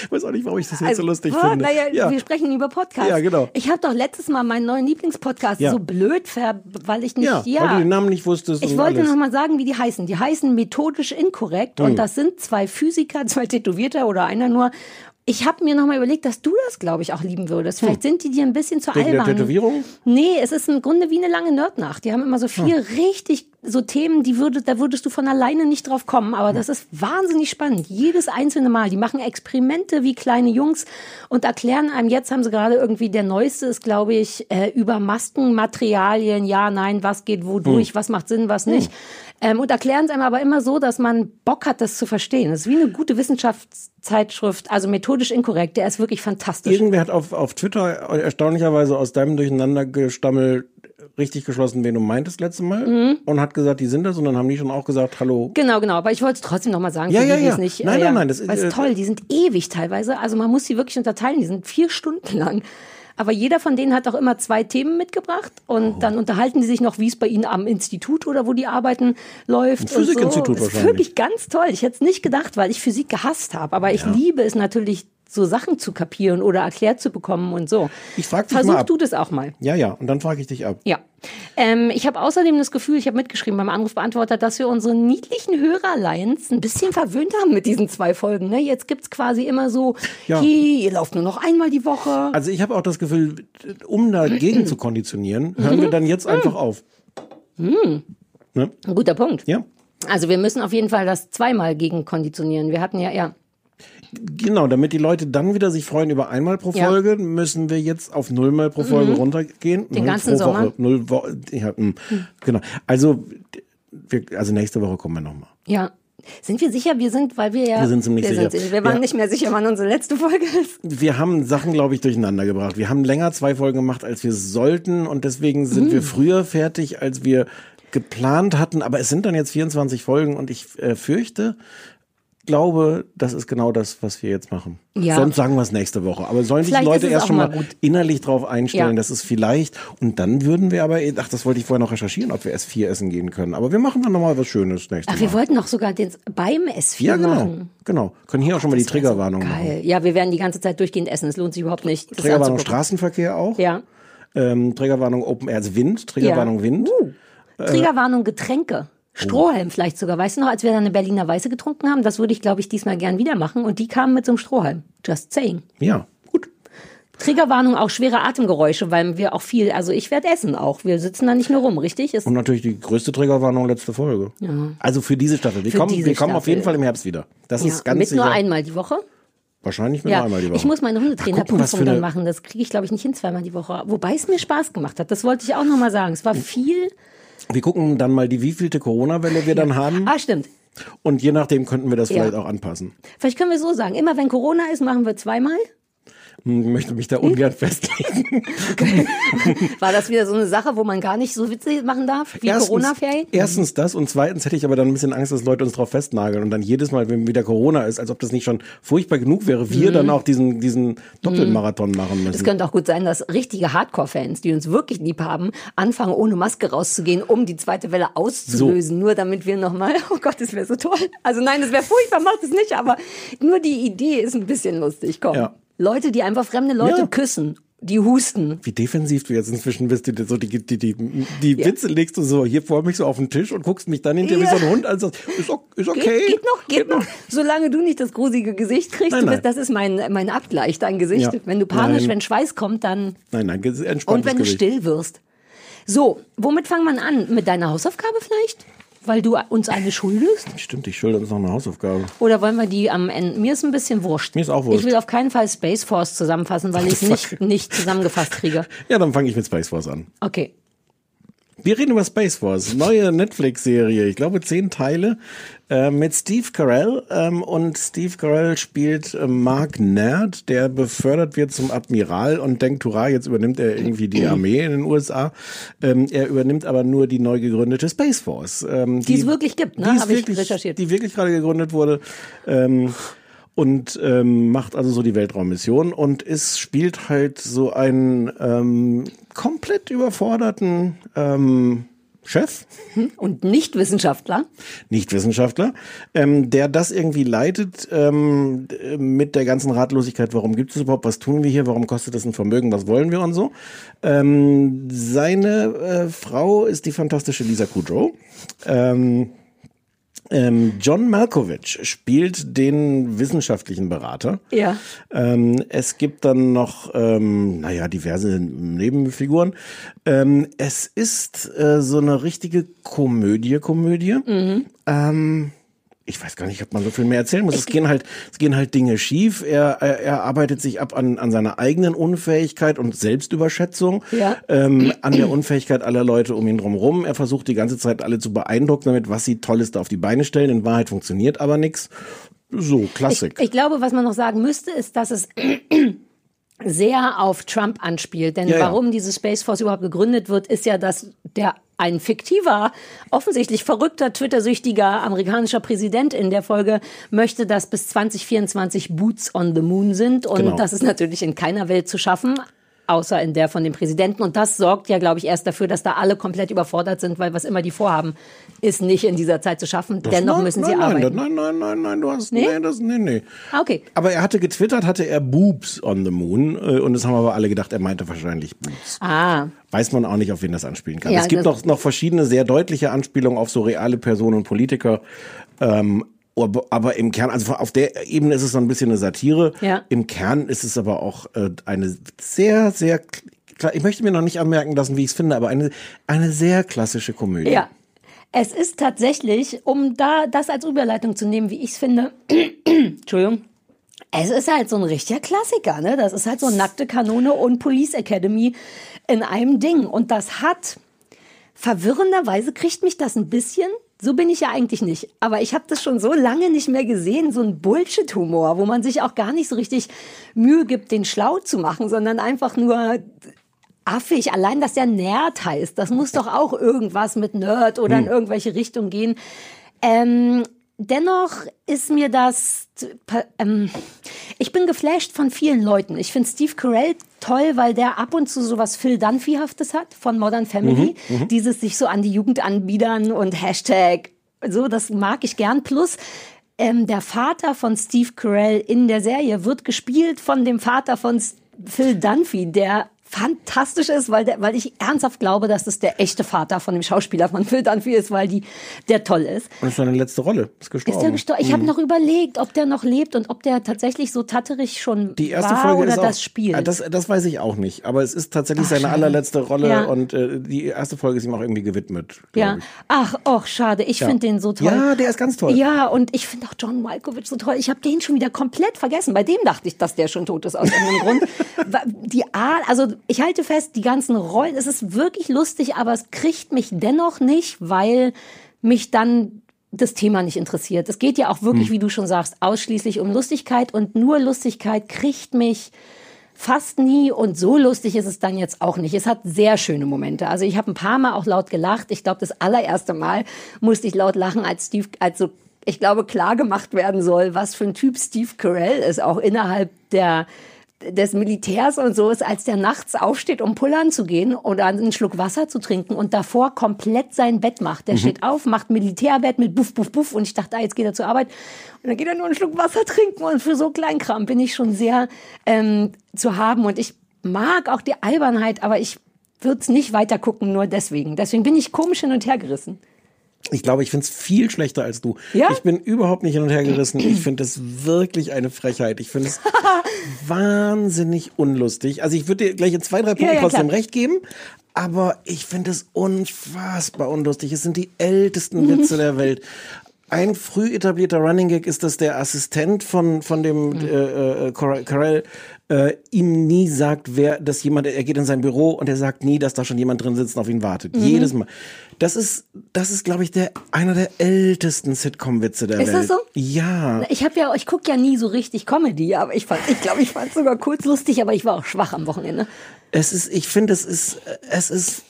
Ich weiß auch nicht, warum ich das jetzt so lustig ah, finde. Naja, ja. wir sprechen über Podcasts. Ja, genau. Ich habe doch letztes Mal meinen neuen Lieblingspodcast Ja. so blöd ver... weil ich nicht... ja, Ja, weil du den Namen nicht wusstest Ich und wollte alles. noch mal sagen, wie die heißen. Die heißen methodisch inkorrekt und Hm. das sind zwei Physiker, zwei Tätowierte oder einer nur. Ich habe mir noch mal überlegt, dass du das, glaube ich, auch lieben würdest. Vielleicht sind die dir ein bisschen zu Hm. Wegen der albern. Tätowierung? Nee, es ist im Grunde wie eine lange Nerdnacht. Die haben immer so vier richtig so Themen, die würde, da würdest du von alleine nicht drauf kommen. Aber das ist wahnsinnig spannend. Jedes einzelne Mal. Die machen Experimente wie kleine Jungs und erklären einem, jetzt haben sie gerade irgendwie, der neueste ist, glaube ich, äh, über Maskenmaterialien. Ja, nein, was geht wodurch, was macht Sinn, was nicht. Ähm, und erklären es einem aber immer so, dass man Bock hat, das zu verstehen. Das ist wie eine gute Wissenschaftszeitschrift, also methodisch inkorrekt. Der ist wirklich fantastisch. Irgendwer hat auf, auf Twitter erstaunlicherweise aus deinem Durcheinandergestammel richtig geschlossen, wen du meintest letzte Mal Mhm. und hat gesagt, die sind das und dann haben die schon auch gesagt, hallo. Genau, genau. Aber ich wollte es trotzdem nochmal sagen, Ja, für ja, die, die ja. es nicht. Nein, äh, nein, nein, das ist, es äh, toll, die sind ewig teilweise. Also man muss sie wirklich unterteilen. Die sind vier Stunden lang. Aber jeder von denen hat auch immer zwei Themen mitgebracht und Oh. dann unterhalten die sich noch, wie es bei ihnen am Institut oder wo die arbeiten läuft. Physikinstitut so. Das ist wahrscheinlich. wirklich ganz toll. Ich hätte es nicht gedacht, weil ich Physik gehasst habe. Aber ich liebe es natürlich, so Sachen zu kapieren oder erklärt zu bekommen und so. Ich frag dich Versuch mal ab. du das auch mal. Ja, ja, und dann frage ich dich ab. Ja. Ähm, ich habe außerdem das Gefühl, ich habe mitgeschrieben beim Anrufbeantworter, dass wir unsere niedlichen Hörerlions ein bisschen verwöhnt haben mit diesen zwei Folgen. Ne? Jetzt gibt's quasi immer so, Ja. hey, ihr lauft nur noch einmal die Woche. Also ich habe auch das Gefühl, um dagegen zu konditionieren, hören wir dann jetzt einfach auf. Hm. Ne? Ein guter Punkt. Ja. Also wir müssen auf jeden Fall das zweimal gegen konditionieren. Wir hatten ja, ja. Genau, damit die Leute dann wieder sich freuen über einmal pro Ja. Folge, müssen wir jetzt auf nullmal pro Folge Mhm. runtergehen. Den Null ganzen pro Sommer? Woche. Null Wo ja, mh. Genau. Also, wir, also nächste Woche kommen wir nochmal. Ja. Sind wir sicher? Wir sind, weil wir ja. Wir sind ziemlich wir sicher. Sicher. Wir waren Ja. nicht mehr sicher, wann unsere letzte Folge ist. Wir haben Sachen, glaube ich, durcheinander gebracht. Wir haben länger zwei Folgen gemacht, als wir sollten und deswegen sind Mhm. wir früher fertig, als wir geplant hatten. Aber es sind dann jetzt 24 Folgen und ich äh, fürchte, glaube, das ist genau das, was wir jetzt machen. Ja. Sonst sagen wir es nächste Woche. Aber sollen sich Leute ist erst schon mal mal gut. innerlich drauf einstellen, Ja. dass es vielleicht, und dann würden wir aber, ach, das wollte ich vorher noch recherchieren, ob wir S4 essen gehen können. Aber wir machen dann nochmal was Schönes nächste Ach, wir Mal. wollten doch sogar den beim S4 Ja, genau. machen. Genau. Können hier auch schon mal die Das Triggerwarnung so machen. Ja, wir werden die ganze Zeit durchgehend essen. Es lohnt sich überhaupt nicht. das Triggerwarnung. Straßenverkehr auch. Ja. Ähm, Triggerwarnung Open Air, also Wind. Triggerwarnung Ja. Wind. Uh. Triggerwarnung Getränke. Strohhalm vielleicht sogar. Weißt du noch, als wir dann eine Berliner Weiße getrunken haben? Das würde ich, glaube ich, diesmal gern wieder machen. Und die kamen mit so einem Strohhalm. Just saying. Ja. Triggerwarnung auch schwere Atemgeräusche, weil wir auch viel, also ich werde essen auch. Wir sitzen da nicht nur rum, richtig? Ist, Und natürlich die größte Triggerwarnung letzte Folge. Ja. Also für diese Staffel. Wir Für kommen, wir kommen auf jeden Fall im Herbst wieder. Das ja, ist ganz mit sicher. nur einmal die Woche. Wahrscheinlich mit Ja, einmal die Woche. ich muss meine Hundetrainerprüfung dann machen. Das kriege ich, glaube ich, nicht hin zweimal die Woche. Wobei es mir Spaß gemacht hat. Das wollte ich auch noch mal sagen. Es war viel. Wir gucken dann mal, die wievielte Corona-Welle wir dann haben. Ah, stimmt. Und je nachdem könnten wir das Ja. vielleicht auch anpassen. Vielleicht können wir so sagen. Immer wenn Corona ist, machen wir zweimal. Hm, Ich möchte mich da ungern festlegen. War das wieder so eine Sache, wo man gar nicht so Witze machen darf wie Corona-Ferien? erstens das und zweitens hätte ich aber dann ein bisschen Angst, dass Leute uns drauf festnageln und dann jedes Mal, wenn wieder Corona ist, als ob das nicht schon furchtbar genug wäre, wir Mhm. dann auch diesen, diesen Doppelmarathon machen müssen. Es könnte auch gut sein, dass richtige Hardcore-Fans, die uns wirklich lieb haben, anfangen, ohne Maske rauszugehen, um die zweite Welle auszulösen. Nur damit wir nochmal, oh Gott, das wäre so toll. Also nein, das wäre furchtbar, macht es nicht, aber nur die Idee ist ein bisschen lustig. Komm. Ja. Leute, die einfach fremde Leute Ja. küssen, die husten. Wie defensiv du jetzt inzwischen bist, die, so die, die, die, die Witze legst du so hier vor mich so auf den Tisch und guckst mich dann hinterher Ja. wie so ein Hund an sagst, ist, ist okay. Geht, geht noch, geht noch. Solange du nicht das gruselige Gesicht kriegst, Nein, du bist, nein. das ist mein, mein Abgleich, dein Gesicht. Ja. Wenn du panisch, Nein. wenn Schweiß kommt, dann Nein, nein, entspanntes Und wenn du Gesicht. still wirst. So, womit fangen wir an? Mit deiner Hausaufgabe vielleicht? Weil du uns eine schuldest? Stimmt, ich schulde uns noch eine Hausaufgabe. Oder wollen wir die am Ende? Mir ist ein bisschen wurscht. Mir ist auch wurscht. Ich will auf keinen Fall Space Force zusammenfassen, weil ich es nicht, nicht zusammengefasst kriege. Ja, dann fange ich mit Space Force an. Okay. Wir reden über Space Force, neue Netflix-Serie, ich glaube zehn Teile, äh, mit Steve Carell. Ähm, und Steve Carell spielt äh, Mark Nerd, der befördert wird zum Admiral und denkt, hurra, jetzt übernimmt er irgendwie die Armee in den USA. Ähm, er übernimmt aber nur die neu gegründete Space Force. Ähm, Die es wirklich gibt, ne? die Habe ich recherchiert. Die wirklich gerade gegründet wurde. Ähm, und ähm, macht also so die Weltraummission und ist spielt halt so einen ähm, komplett überforderten ähm, Chef, Und nicht Wissenschaftler. nicht Wissenschaftler, ähm, der das irgendwie leitet ähm, äh, mit der ganzen Ratlosigkeit, warum gibt es überhaupt, was tun wir hier, warum kostet das ein Vermögen, was wollen wir und so. Ähm, seine äh, Frau ist die fantastische Lisa Kudrow. Ähm, ähm, John Malkovich spielt den wissenschaftlichen Berater. Ja. Ähm, es gibt dann noch, ähm, naja, diverse Nebenfiguren. Ähm, es ist äh, so eine richtige Komödie, Komödie. Ähm, ich weiß gar nicht, ob man so viel mehr erzählen muss. Es gehen halt, es gehen halt Dinge schief. Er, er, er arbeitet sich ab an, an seiner eigenen Unfähigkeit und Selbstüberschätzung, Ja. ähm, an der Unfähigkeit aller Leute um ihn drumherum. Er versucht die ganze Zeit alle zu beeindrucken damit, was sie Tolles da auf die Beine stellen. In Wahrheit funktioniert aber nichts. So, Klassik. Ich glaube, was man noch sagen müsste, ist, dass es sehr auf Trump anspielt. Denn Ja, ja. warum diese Space Force überhaupt gegründet wird, ist ja, dass der ein fiktiver, offensichtlich verrückter, Twitter-süchtiger amerikanischer Präsident in der Folge möchte, dass bis 2024 Boots on the Moon sind. Und Genau. das ist natürlich in keiner Welt zu schaffen. Außer in der von dem Präsidenten. Und das sorgt ja, glaube ich, erst dafür, dass da alle komplett überfordert sind, weil was immer die vorhaben, ist nicht in dieser Zeit zu schaffen. Das- Dennoch nein, müssen nein, sie nein, arbeiten. Nein, nein, nein, nein, du hast, Nee? nee, das, nee, nee. Ah, okay. Aber er hatte getwittert, hatte er Boobs on the Moon äh, und das haben aber alle gedacht, er meinte wahrscheinlich Boobs. Ah, Weiß man auch nicht, auf wen das anspielen kann. Ja, es gibt noch, noch verschiedene sehr deutliche Anspielungen auf so reale Personen und Politiker. Ähm, aber, im Kern, also auf der Ebene ist es so ein bisschen eine Satire. Ja. Im Kern ist es aber auch äh, eine sehr, sehr, ich möchte mir noch nicht anmerken lassen, wie ich es finde, aber eine, eine sehr klassische Komödie. Ja. Es ist tatsächlich, um da das als Überleitung zu nehmen, wie ich es finde, Entschuldigung, es ist halt so ein richtiger Klassiker, ne? Das ist halt so nackte Kanone und Police Academy in einem Ding. Und das hat, verwirrenderweise kriegt mich das ein bisschen, so bin ich ja eigentlich nicht, aber ich habe das schon so lange nicht mehr gesehen, so ein Bullshit-Humor, wo man sich auch gar nicht so richtig Mühe gibt, den schlau zu machen, sondern einfach nur affig. Allein, dass der Nerd heißt, das muss doch auch irgendwas mit Nerd oder in irgendwelche Richtung gehen. Ähm, dennoch ist mir das. Ähm, ich bin geflasht von vielen Leuten. Ich finde Steve Carell toll, weil der ab und zu sowas Phil Dunphy-haftes hat von Modern Family. Mhm, mhm. Dieses sich so an die Jugend anbiedern und Hashtag. So, das mag ich gern. Plus, ähm, der Vater von Steve Carell in der Serie wird gespielt von dem Vater von Phil Dunphy, der fantastisch ist, weil, der, weil ich ernsthaft glaube, dass das der echte Vater von dem Schauspieler von Phil Dunphy ist, weil die, der toll ist. Das ist seine letzte Rolle. Ist gestorben. Ist der gestorben? Ich habe Mhm. noch überlegt, ob der noch lebt und ob der tatsächlich so tatterig schon Die erste war Folge oder ist auch, das Spiel. Ah, Das, das weiß ich auch nicht. Aber es ist tatsächlich Ach, seine schade. allerletzte Rolle Ja. und äh, die erste Folge ist ihm auch irgendwie gewidmet. ja. ich. Ach, och, schade. Ich Ja. finde den so toll. Ja, der ist ganz toll. Ja, und ich finde auch John Malkovich so toll. Ich habe den schon wieder komplett vergessen. Bei dem dachte ich, dass der schon tot ist aus irgendeinem Grund. Die Art, also ich halte fest, die ganzen Rollen, es ist wirklich lustig, aber es kriegt mich dennoch nicht, weil mich dann das Thema nicht interessiert. Es geht ja auch wirklich, Hm. wie du schon sagst, ausschließlich um Lustigkeit und nur Lustigkeit kriegt mich fast nie und so lustig ist es dann jetzt auch nicht. Es hat sehr schöne Momente. Also ich habe ein paar Mal auch laut gelacht. Ich glaube, das allererste Mal musste ich laut lachen, als Steve, als so, ich glaube, klar gemacht werden soll, was für ein Typ Steve Carell ist, auch innerhalb der des Militärs und so ist, als der nachts aufsteht, um pullern zu gehen oder einen Schluck Wasser zu trinken und davor komplett sein Bett macht. Der Mhm. steht auf, macht Militärbett mit Buff, Buff, Buff und ich dachte, ah, jetzt geht er zur Arbeit und dann geht er nur einen Schluck Wasser trinken und für so Kleinkram bin ich schon sehr ähm, zu haben und ich mag auch die Albernheit, aber ich würde es nicht weiter gucken, nur deswegen. Deswegen bin ich komisch hin und her gerissen. Ich glaube, ich finde es viel schlechter als du. Ja? Ich bin überhaupt nicht hin und her gerissen. Ich finde es wirklich eine Frechheit. Ich finde es wahnsinnig unlustig. Also ich würde dir gleich in zwei, drei Punkten Ja, ja, trotzdem klar. recht geben. Aber ich finde es unfassbar unlustig. Es sind die ältesten. Witze der Welt. Ein früh etablierter Running Gag ist, dass der Assistent von, von dem Mhm. äh, äh, Cor- Carell äh, ihm nie sagt, wer, dass jemand, er geht in sein Büro und er sagt nie, dass da schon jemand drin sitzt und auf ihn wartet. Mhm. Jedes Mal. Das ist, das ist, glaube ich, der einer der ältesten Sitcom-Witze der Ist Welt. das so? Ja. Ich habe ja, ich gucke ja nie so richtig Comedy, aber ich fand, ich glaube, ich fand es sogar kurz lustig, aber ich war auch schwach am Wochenende. Es ist, ich finde, es ist, es ist,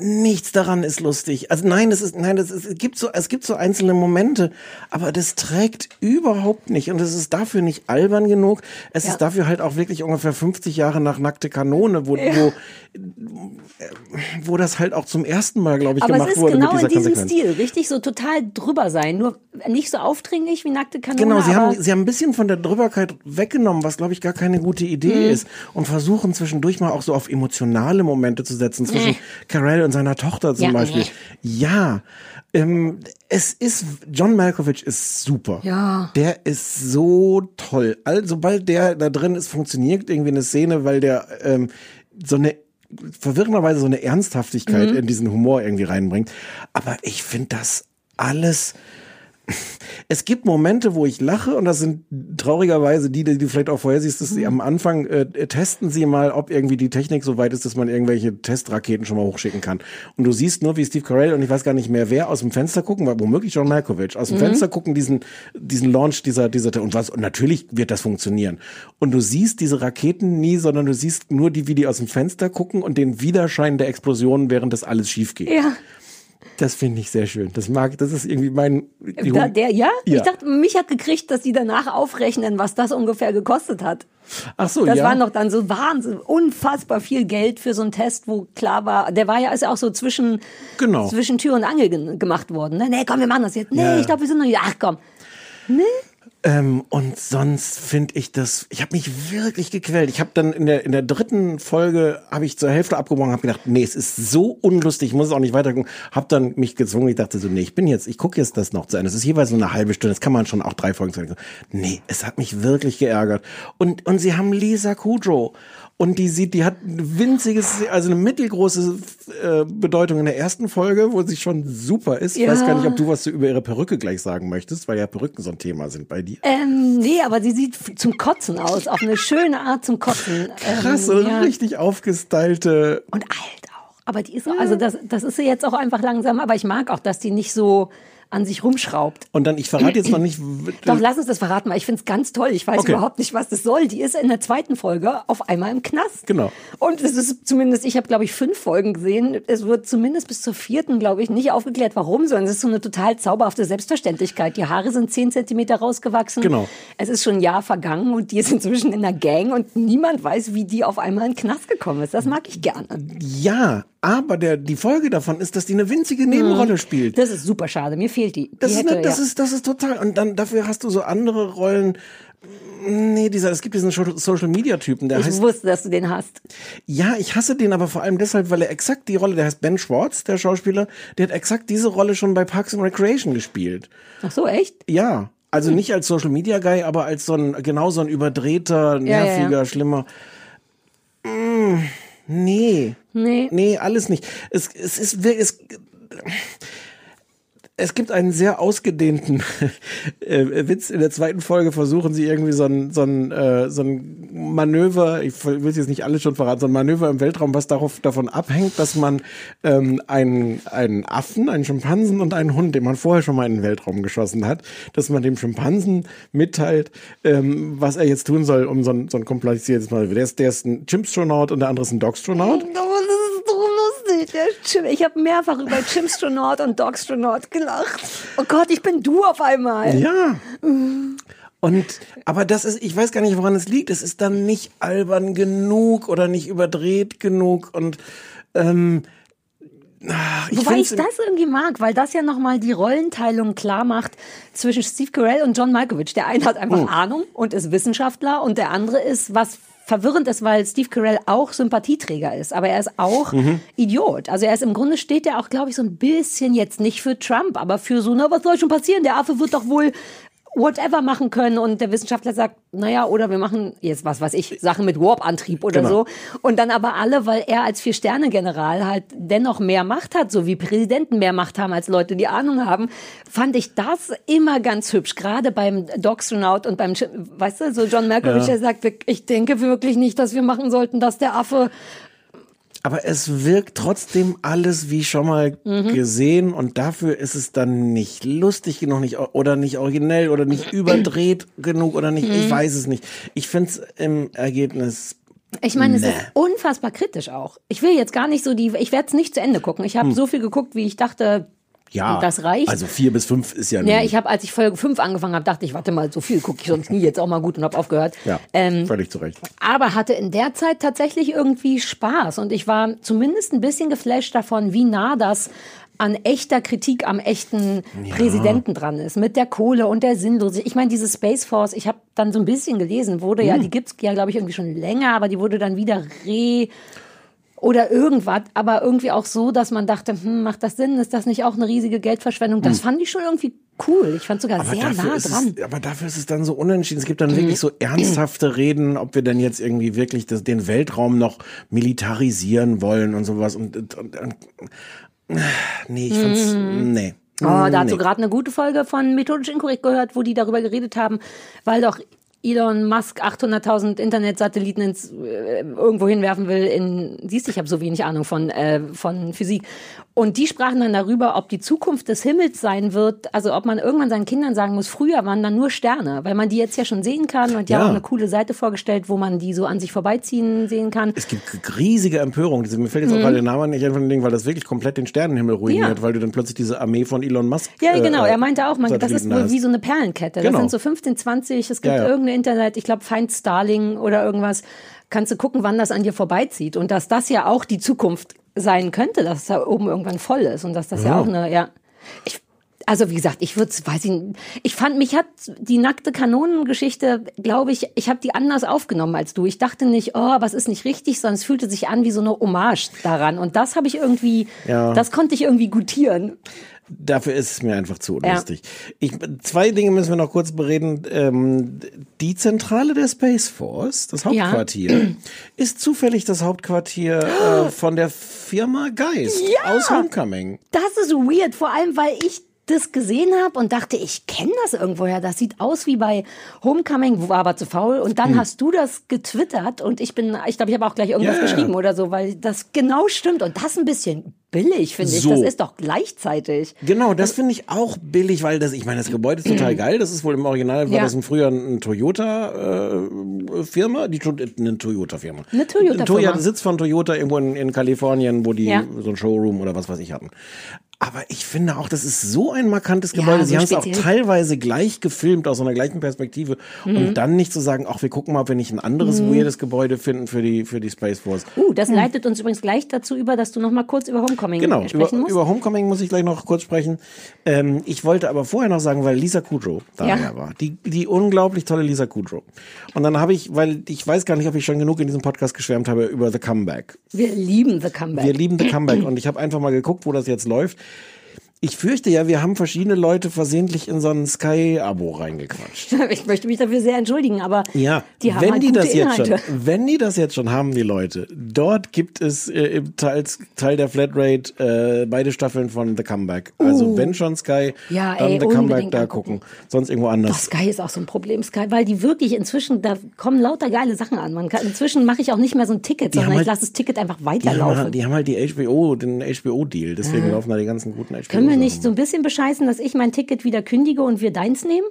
nichts daran ist lustig. Also nein, es ist, nein, es, ist, es gibt so, es gibt so einzelne Momente, aber das trägt überhaupt nicht und es ist dafür nicht albern genug. Es Ja. ist dafür halt auch wirklich ungefähr 50 Jahre nach Nackte Kanone, wo, Ja. wo, wo das halt auch zum ersten Mal, glaube ich, Aber gemacht es ist wurde genau in diesem Konsequenz. Stil, richtig so total drüber sein, nur nicht so aufdringlich wie nackte Kanone. Genau, sie aber haben, sie haben ein bisschen von der Drüberkeit weggenommen, was glaube ich gar keine gute Idee Mhm. ist. Und versuchen zwischendurch mal auch so auf emotionale Momente zu setzen, zwischen Nee. Carell und seiner Tochter zum Ja, Beispiel. nee. Ja, ähm, es ist, John Malkovich ist super. Ja. Der ist so toll. Also, sobald der da drin ist, funktioniert irgendwie eine Szene, weil der ähm, so eine verwirrenderweise so eine Ernsthaftigkeit Mhm. in diesen Humor irgendwie reinbringt. Aber ich finde das alles es gibt Momente, wo ich lache und das sind traurigerweise die, die du vielleicht auch vorher siehst, dass sie am Anfang äh, testen sie mal, ob irgendwie die Technik so weit ist, dass man irgendwelche Testraketen schon mal hochschicken kann. Und du siehst nur, wie Steve Carell und ich weiß gar nicht mehr wer aus dem Fenster gucken, weil womöglich John Malkovich aus dem Mhm. Fenster gucken diesen diesen Launch dieser dieser und was und natürlich wird das funktionieren. Und du siehst diese Raketen nie, sondern du siehst nur die, wie die aus dem Fenster gucken und den Widerschein der Explosionen, während das alles schief geht. Ja, Das finde ich sehr schön. Das mag, das ist irgendwie mein. die da, der, ja? Ja. Ich dachte, mich hat gekriegt, dass die danach aufrechnen, was das ungefähr gekostet hat. Ach so, das ja. war noch dann so Wahnsinn, unfassbar viel Geld für so einen Test, wo klar war, der war ja ist ja auch so zwischen, Genau. zwischen Tür und Angel ge- gemacht worden. Ne? Nee, komm, wir machen das jetzt. Nee, Ja. ich glaube, wir sind noch nicht. Ach komm. Nee. Ähm, und sonst finde ich das, ich habe mich wirklich gequält. Ich habe dann in der in der dritten Folge habe ich zur Hälfte abgebrochen, habe gedacht, nee, es ist so unlustig, ich muss es auch nicht weiter gucken. Habe dann mich gezwungen, ich dachte so, nee, ich bin jetzt, ich gucke jetzt das noch zu Ende. Es ist jeweils so eine halbe Stunde, das kann man schon auch drei Folgen zu Ende. Nee, es hat mich wirklich geärgert. Und und sie haben Lisa Kudrow und die sieht, die hat ein winziges, also eine mittelgroße äh, Bedeutung in der ersten Folge, wo sie schon super ist. Ich Ja. weiß gar nicht, ob du was über ihre Perücke gleich sagen möchtest, weil ja Perücken so ein Thema sind bei dir. Ähm, nee, aber sie sieht zum Kotzen aus, auf eine schöne Art zum Kotzen. Krass, ähm, ja. richtig aufgestylte. Und alt auch. Aber die ist, auch- also das, das ist sie jetzt auch einfach langsam. Aber ich mag auch, dass die nicht so an sich rumschraubt. Und dann, ich verrate jetzt noch nicht. Doch, lass uns das verraten, weil ich finde es ganz toll. Ich weiß Okay. überhaupt nicht, was das soll. Die ist in der zweiten Folge auf einmal im Knast. Genau. Und es ist zumindest, ich habe, glaube ich, fünf Folgen gesehen. Es wird zumindest bis zur vierten, glaube ich, nicht aufgeklärt, warum, sondern es ist so eine total zauberhafte Selbstverständlichkeit. Die Haare sind zehn Zentimeter rausgewachsen. Genau. Es ist schon ein Jahr vergangen und die ist inzwischen in der Gang und niemand weiß, wie die auf einmal in den Knast gekommen ist. Das mag ich gerne. Ja, aber der, die Folge davon ist, dass die eine winzige Nebenrolle spielt. Das ist super schade. Mir fehlt die. Das, die ist, hätte, ne, das, ja. ist, das ist total. Und dann dafür hast du so andere Rollen. Nee, dieser, es gibt diesen Social Media Typen, der ich heißt. wusste, dass du den hast. Ja, ich hasse den aber vor allem deshalb, weil er exakt die Rolle, der heißt Ben Schwartz, der Schauspieler, der hat exakt diese Rolle schon bei Parks and Recreation gespielt. Ach so, echt? Ja. Also Hm. nicht als Social Media Guy, aber als so ein, genau so ein überdrehter, Ja, ja, nerviger, ja. schlimmer. Mm, nee. Nee. Nee, alles nicht. Es, es ist, es, es gibt einen sehr ausgedehnten äh, Witz. In der zweiten Folge versuchen sie irgendwie so ein, so ein, äh, so ein Manöver, ich will es jetzt nicht alles schon verraten, so ein Manöver im Weltraum, was darauf, davon abhängt, dass man ähm, einen, einen Affen, einen Schimpansen und einen Hund, den man vorher schon mal in den Weltraum geschossen hat, dass man dem Schimpansen mitteilt, ähm, was er jetzt tun soll, um so ein, so ein kompliziertes Manöver. Der ist, der ist ein Chimpstronaut und der andere ist ein Dogstronaut. Ich habe mehrfach über Chimstronaut und Dogstronaut gelacht. Oh Gott, ich bin du auf einmal. Ja. Und, aber das ist, ich weiß gar nicht, woran es liegt. Es ist dann nicht albern genug oder nicht überdreht genug und, ähm, ach, ich Wobei ich das irgendwie mag, weil das ja nochmal die Rollenteilung klar macht zwischen Steve Carell und John Malkovich. Der eine hat einfach Hm. Ahnung und ist Wissenschaftler und der andere ist, was verwirrend ist, weil Steve Carell auch Sympathieträger ist, aber er ist auch Mhm. Idiot. Also er ist im Grunde steht er auch, glaube ich, so ein bisschen jetzt nicht für Trump, aber für so, na, was soll schon passieren? Der Affe wird doch wohl whatever machen können und der Wissenschaftler sagt, naja, oder wir machen jetzt was weiß ich, Sachen mit Warp-Antrieb oder Genau. so. Und dann aber alle, weil er als Vier-Sterne-General halt dennoch mehr Macht hat, so wie Präsidenten mehr Macht haben als Leute, die Ahnung haben, fand ich das immer ganz hübsch. Gerade beim Dogstronaut und beim, weißt du, so John Malkovich, Ja. der sagt, ich denke wirklich nicht, dass wir machen sollten, dass der Affe aber es wirkt trotzdem alles wie schon mal Mhm. gesehen und dafür ist es dann nicht lustig genug nicht, oder nicht originell oder nicht überdreht genug oder nicht, ich Mhm. weiß es nicht. Ich finde es im Ergebnis Ich meine, es ist unfassbar kritisch auch. Ich will jetzt gar nicht so die, ich werde es nicht zu Ende gucken. Ich habe Hm. so viel geguckt, wie ich dachte, ja, das reicht. Also vier bis fünf ist ja, Ja, ich habe, als ich Folge 5 angefangen habe, dachte ich, warte mal, so viel gucke ich sonst nie, jetzt auch mal gut und habe aufgehört. ja Ähm, völlig zu Recht. aber hatte in der Zeit tatsächlich irgendwie Spaß und ich war zumindest ein bisschen geflasht davon, wie nah das an echter Kritik am echten Präsidenten dran ist. Mit der Kohle und der Sinnlosigkeit. Ich meine, diese Space Force, ich habe dann so ein bisschen gelesen, wurde ja, Hm. die gibt's ja, glaube ich, irgendwie schon länger, aber die wurde dann wieder re oder irgendwas, aber irgendwie auch so, dass man dachte, hm, macht das Sinn? Ist das nicht auch eine riesige Geldverschwendung? Das Hm. fand ich schon irgendwie cool. Ich fand sogar Aber sehr nah dran. es, aber dafür ist es dann so unentschieden. Es gibt dann Mhm. wirklich so ernsthafte Reden, ob wir denn jetzt irgendwie wirklich das, den Weltraum noch militarisieren wollen und sowas. Und, und, und, und nee, ich fand's, Mhm. nee. Oh, da hast nee. du gerade eine gute Folge von Methodisch Inkorrekt gehört, wo die darüber geredet haben, weil doch Elon Musk 800.000 Internetsatelliten ins, äh, irgendwo hinwerfen will. In, siehst du, ich habe so wenig Ahnung von, äh, von Physik. Und die sprachen dann darüber, ob die Zukunft des Himmels sein wird, also ob man irgendwann seinen Kindern sagen muss, früher waren dann nur Sterne, weil man die jetzt ja schon sehen kann und ja, Ja. auch eine coole Seite vorgestellt, wo man die so an sich vorbeiziehen sehen kann. Es gibt riesige Empörung. Mir fällt jetzt auch Mhm. gerade der Name nicht einfach Ding, weil das wirklich komplett den Sternenhimmel ruiniert, Ja. weil du dann plötzlich diese Armee von Elon Musk. Ja, genau. äh, er meinte auch, man, das ist wohl wie so eine Perlenkette. Genau. Das sind so 15, 20. Es gibt ja. irgendeine Internet, ich glaube Feind Starling oder irgendwas. Kannst du gucken, wann das an dir vorbeizieht. Und dass das ja auch die Zukunft sein könnte, dass es da oben irgendwann voll ist. Und dass das ja, Ja. auch eine, ja. Ich, also wie gesagt, ich würde, weiß ich, nicht. ich fand, mich hat die nackte Kanonengeschichte, glaube ich, ich habe die anders aufgenommen als du. Ich dachte nicht, oh, was ist nicht richtig, sondern es fühlte sich an wie so eine Hommage daran. Und das habe ich irgendwie, Ja. das konnte ich irgendwie gutieren. Dafür ist es mir einfach zu Ja. unlustig. Ich, zwei Dinge müssen wir noch kurz bereden. Ähm, die Zentrale der Space Force, das Ja. Hauptquartier, ist zufällig das Hauptquartier äh, von der Firma Geist Ja. aus Homecoming. Das ist weird, vor allem weil ich das gesehen habe und dachte, ich kenne das irgendwoher. Das sieht aus wie bei Homecoming, war aber zu faul. Und dann hast du das getwittert und ich bin, ich glaube, ich habe auch gleich irgendwas ja. geschrieben oder so, weil das genau stimmt. Und das ein bisschen billig, finde ich. So. Das ist doch gleichzeitig. Genau, das finde ich auch billig, weil das, ich meine, das Gebäude ist total geil. Das ist wohl im Original, war Ja. das im Frühjahr ein Toyota-Firma, die To- eine Toyota-Firma. Eine Toyota-Firma. Toyota, Sitz von Toyota irgendwo in, in Kalifornien, wo die Ja. so ein Showroom oder was weiß ich hatten. Aber ich finde auch, das ist so ein markantes Ja, Gebäude. so Sie haben es auch teilweise gleich gefilmt, aus einer gleichen Perspektive. Mhm. Und dann nicht zu sagen, ach, wir gucken mal, ob wir nicht ein anderes Mhm. weirdes Gebäude finden für die, für die Space Force. Uh, das leitet uns übrigens gleich dazu über, dass du noch mal kurz über Homecoming Genau, über, sprechen musst. über Homecoming muss ich gleich noch kurz sprechen. Ähm, ich wollte aber vorher noch sagen, weil Lisa Kudrow da Ja. war. Die, die unglaublich tolle Lisa Kudrow. Und dann habe ich, weil ich weiß gar nicht, ob ich schon genug in diesem Podcast geschwärmt habe über The Comeback. Wir lieben The Comeback. Wir lieben The Comeback. Und ich habe einfach mal geguckt, wo das jetzt läuft. Ich fürchte ja, wir haben verschiedene Leute versehentlich in so ein Sky-Abo reingequatscht. Ich möchte mich dafür sehr entschuldigen, aber Ja, die haben wenn halt die das jetzt Inhalte. schon, wenn die das jetzt schon haben, die Leute, dort gibt es äh, im Teil, Teil der Flatrate äh, beide Staffeln von The Comeback. Also Uh. wenn schon Sky, Ja, dann ey, The Comeback da angucken. gucken, sonst irgendwo Doch, anders. Sky ist auch so ein Problem, Sky, weil die wirklich inzwischen, da kommen lauter geile Sachen an. Man kann, inzwischen mache ich auch nicht mehr so ein Ticket, Die sondern ich halt- lasse das Ticket einfach Die haben, weiterlaufen. halt- die haben halt die HBO, den HBO-Deal, deswegen Ah. laufen da die ganzen guten HBO. Können wir nicht so ein bisschen bescheißen, dass ich mein Ticket wieder kündige und wir deins nehmen?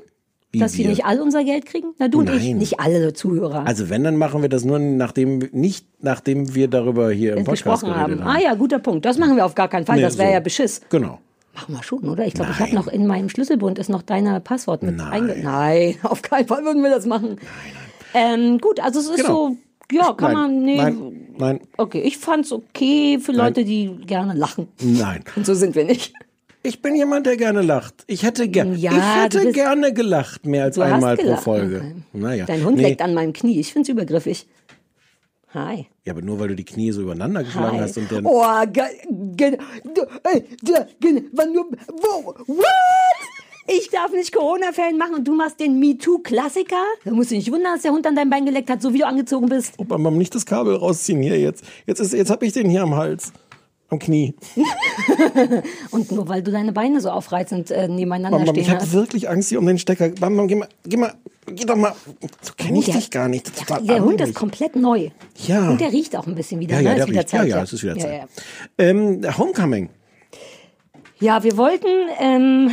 Wie dass wir nicht alle unser Geld kriegen? Na du und ich, Nein. nicht alle Zuhörer. Also wenn, dann machen wir das nur nachdem, nicht nachdem wir darüber hier im Podcast gesprochen haben. geredet Ah ja, guter Punkt. Das machen wir auf gar keinen Fall. Nee, das wäre so. ja Beschiss. Genau. Machen wir schon, oder? Ich glaube, ich habe noch in meinem Schlüsselbund ist noch deine Passwort mit einge... Nein, auf keinen Fall würden wir das machen. Ähm, gut, also es ist Genau. so, ja, kann Nein, man, nee. nein, nein, Okay, ich fand's okay für Nein. Leute, die gerne lachen. nein. Und so sind wir nicht. Ich bin jemand, der gerne lacht. Ich hätte, ger Ja, ich hätte gerne gelacht, mehr als einmal pro Folge. okay. Naja. Dein Hund nee. leckt an meinem Knie. Ich find's übergriffig. Hi. Ja, aber nur weil du die Knie so übereinander geschlagen Hi. hast und dann. Oh, ge, ge, ge, ey, da, ge, wann nur, wo, what? Ich darf nicht Corona-Fällen machen und du machst den MeToo-Klassiker? Da musst du dich nicht wundern, dass der Hund an dein Bein geleckt hat, so wie du angezogen bist. Opa, Mom, nicht das Kabel rausziehen hier jetzt. Jetzt, ist, jetzt hab ich den hier am Hals. Am Knie. Und nur weil du deine Beine so aufreizend äh, nebeneinander Mom, Mom, ich stehen habe wirklich Angst hier um den Stecker. Mom, geh mal, geh mal, geh doch mal. So kenne ich Oh, der- dich gar nicht. Ist Der, Hund ist komplett neu. Ja. Und der riecht auch ein bisschen wieder. Ja, ne? ja, Ist der wieder riecht. Ja, Zeit, ja, es ist wieder ja, Zeit. ja. Ähm, Homecoming. ja, wir wollten, ähm,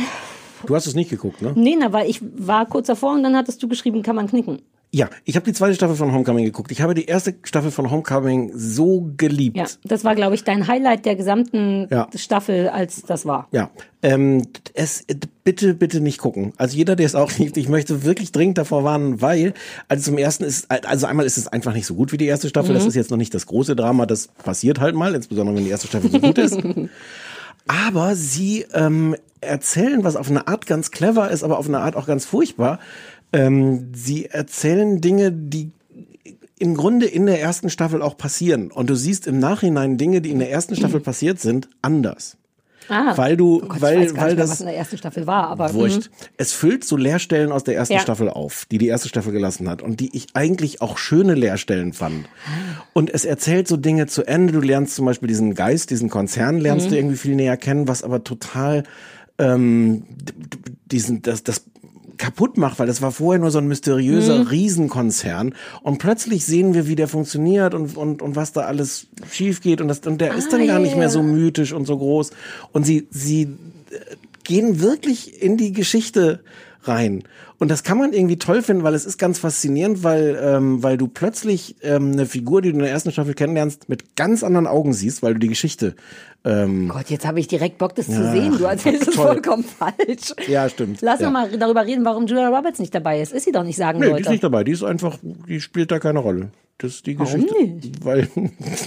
Du hast es nicht geguckt, ne? nee, na, weil ich war kurz davor und dann hattest du geschrieben, kann man knicken. Ja, ich habe die zweite Staffel von Homecoming geguckt. Ich habe die erste Staffel von Homecoming so geliebt. Ja, das war, glaube ich, dein Highlight der gesamten Ja. Staffel, als das war. Ja, ähm, es bitte, bitte nicht gucken. Also jeder, der es auch liebt, ich möchte wirklich dringend davor warnen, weil, also zum ersten ist, also einmal ist es einfach nicht so gut wie die erste Staffel. Das Mhm. ist jetzt noch nicht das große Drama, das passiert halt mal, insbesondere wenn die erste Staffel so gut ist. Aber sie ähm, erzählen, was auf eine Art ganz clever ist, aber auf eine Art auch ganz furchtbar. Ähm, sie erzählen Dinge, die im Grunde in der ersten Staffel auch passieren. Und du siehst im Nachhinein Dinge, die in der ersten Staffel passiert sind, anders. Ah, Weil du, oh Gott, weil, weil nicht mehr, das was in der ersten Staffel war, aber Wurscht. mhm. Es füllt so Leerstellen aus der ersten Ja. Staffel auf, die die erste Staffel gelassen hat und die ich eigentlich auch schöne Leerstellen fand. Und es erzählt so Dinge zu Ende. Du lernst zum Beispiel diesen Geist, diesen Konzern lernst Mhm. du irgendwie viel näher kennen, was aber total ähm, diesen das das kaputt macht, weil das war vorher nur so ein mysteriöser Mhm. Riesenkonzern und plötzlich sehen wir, wie der funktioniert und, und, und was da alles schief geht und, das, und der ist Ah, dann gar ja, nicht mehr so mythisch und so groß und sie, sie äh, gehen wirklich in die Geschichte rein. Und das kann man irgendwie toll finden, weil es ist ganz faszinierend, weil, ähm, weil du plötzlich ähm, eine Figur, die du in der ersten Staffel kennenlernst, mit ganz anderen Augen siehst, weil du die Geschichte ähm, Gott, jetzt habe ich direkt Bock, das zu Ja, sehen. Du erzählst es vollkommen falsch. Ja, stimmt. Lass ja. uns mal darüber reden, warum Julia Roberts nicht dabei ist. Ist sie doch nicht sagen, Nee, die Leute. ist nicht dabei. Die ist einfach, die spielt da keine Rolle. Das ist die Warum Geschichte. nicht? Weil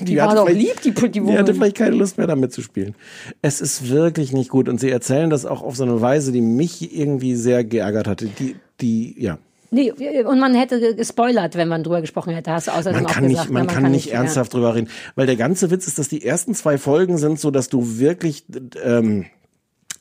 die, war hatte doch vielleicht- lieb, die Die Woman. hatte vielleicht keine Lust mehr damit zu spielen. Es ist wirklich nicht gut und sie erzählen das auch auf so eine Weise, die mich irgendwie sehr geärgert hatte. Die, die, ja. Nee, und man hätte ge- gespoilert, wenn man drüber gesprochen hätte. Hast du außerdem Man auch kann gesagt. nicht, man ne? kann nicht ernsthaft drüber reden, weil der ganze Witz ist, dass die ersten zwei Folgen sind so, dass du wirklich ähm,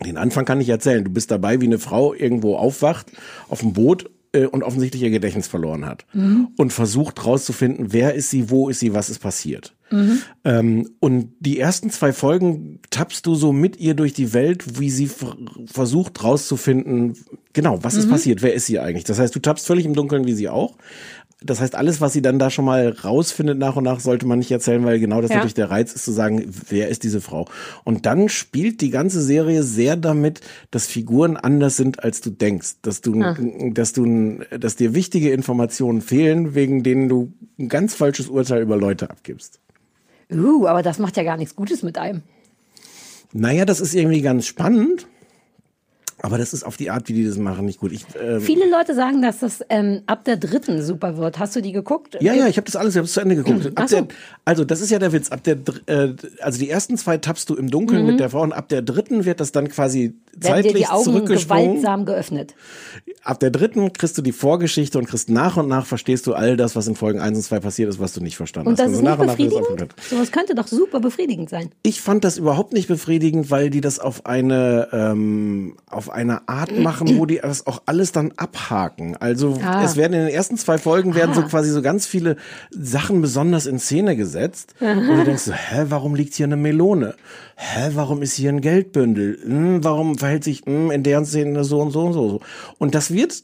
den Anfang kann ich erzählen. Du bist dabei, wie eine Frau irgendwo aufwacht auf dem Boot äh, und offensichtlich ihr Gedächtnis verloren hat Mhm. und versucht rauszufinden, wer ist sie, wo ist sie, was ist passiert. Mhm. Ähm, und die ersten zwei Folgen tappst du so mit ihr durch die Welt, wie sie ver versucht rauszufinden, genau, was ist Mhm. passiert, wer ist sie eigentlich. Das heißt, du tappst völlig im Dunkeln, wie sie auch. Das heißt, alles, was sie dann da schon mal rausfindet nach und nach, sollte man nicht erzählen, weil genau das Ja. natürlich der Reiz ist, zu sagen, wer ist diese Frau. Und dann spielt die ganze Serie sehr damit, dass Figuren anders sind, als du denkst. Dass du, Ah. dass du, dass dir wichtige Informationen fehlen, wegen denen du ein ganz falsches Urteil über Leute abgibst. Uh, aber das macht ja gar nichts Gutes mit einem. Naja, das ist irgendwie ganz spannend. Aber das ist auf die Art, wie die das machen, nicht gut. Ich, ähm, Viele Leute sagen, dass das ähm, ab der dritten super wird. Hast du die geguckt? Ja, ja, ich habe das alles, ich habe es zu Ende geguckt. Ach Ab so. der, also das ist ja der Witz. Ab der, äh, also die ersten zwei tappst du im Dunkeln Mhm. mit der Frau und ab der dritten wird das dann quasi Werden dir zeitlich die Augen zurückgesprungen. gewaltsam geöffnet. Ab der dritten kriegst du die Vorgeschichte und kriegst nach und nach verstehst du all das, was in Folgen 1 und 2 passiert ist, was du nicht verstanden Und hast. das ist Also nicht nach es befriedigend? aufgeklärt. Sowas könnte doch super befriedigend sein. Ich fand das überhaupt nicht befriedigend, weil die das auf eine ähm, auf eine Art machen, wo die das auch alles dann abhaken. Also Ah. es werden in den ersten zwei Folgen werden so Ah. quasi so ganz viele Sachen besonders in Szene gesetzt. Aha. Und du denkst so, hä, warum liegt hier eine Melone? Hä, warum ist hier ein Geldbündel? Hm, warum verhält sich hm, in deren Szene so und so und so? so? Und das wird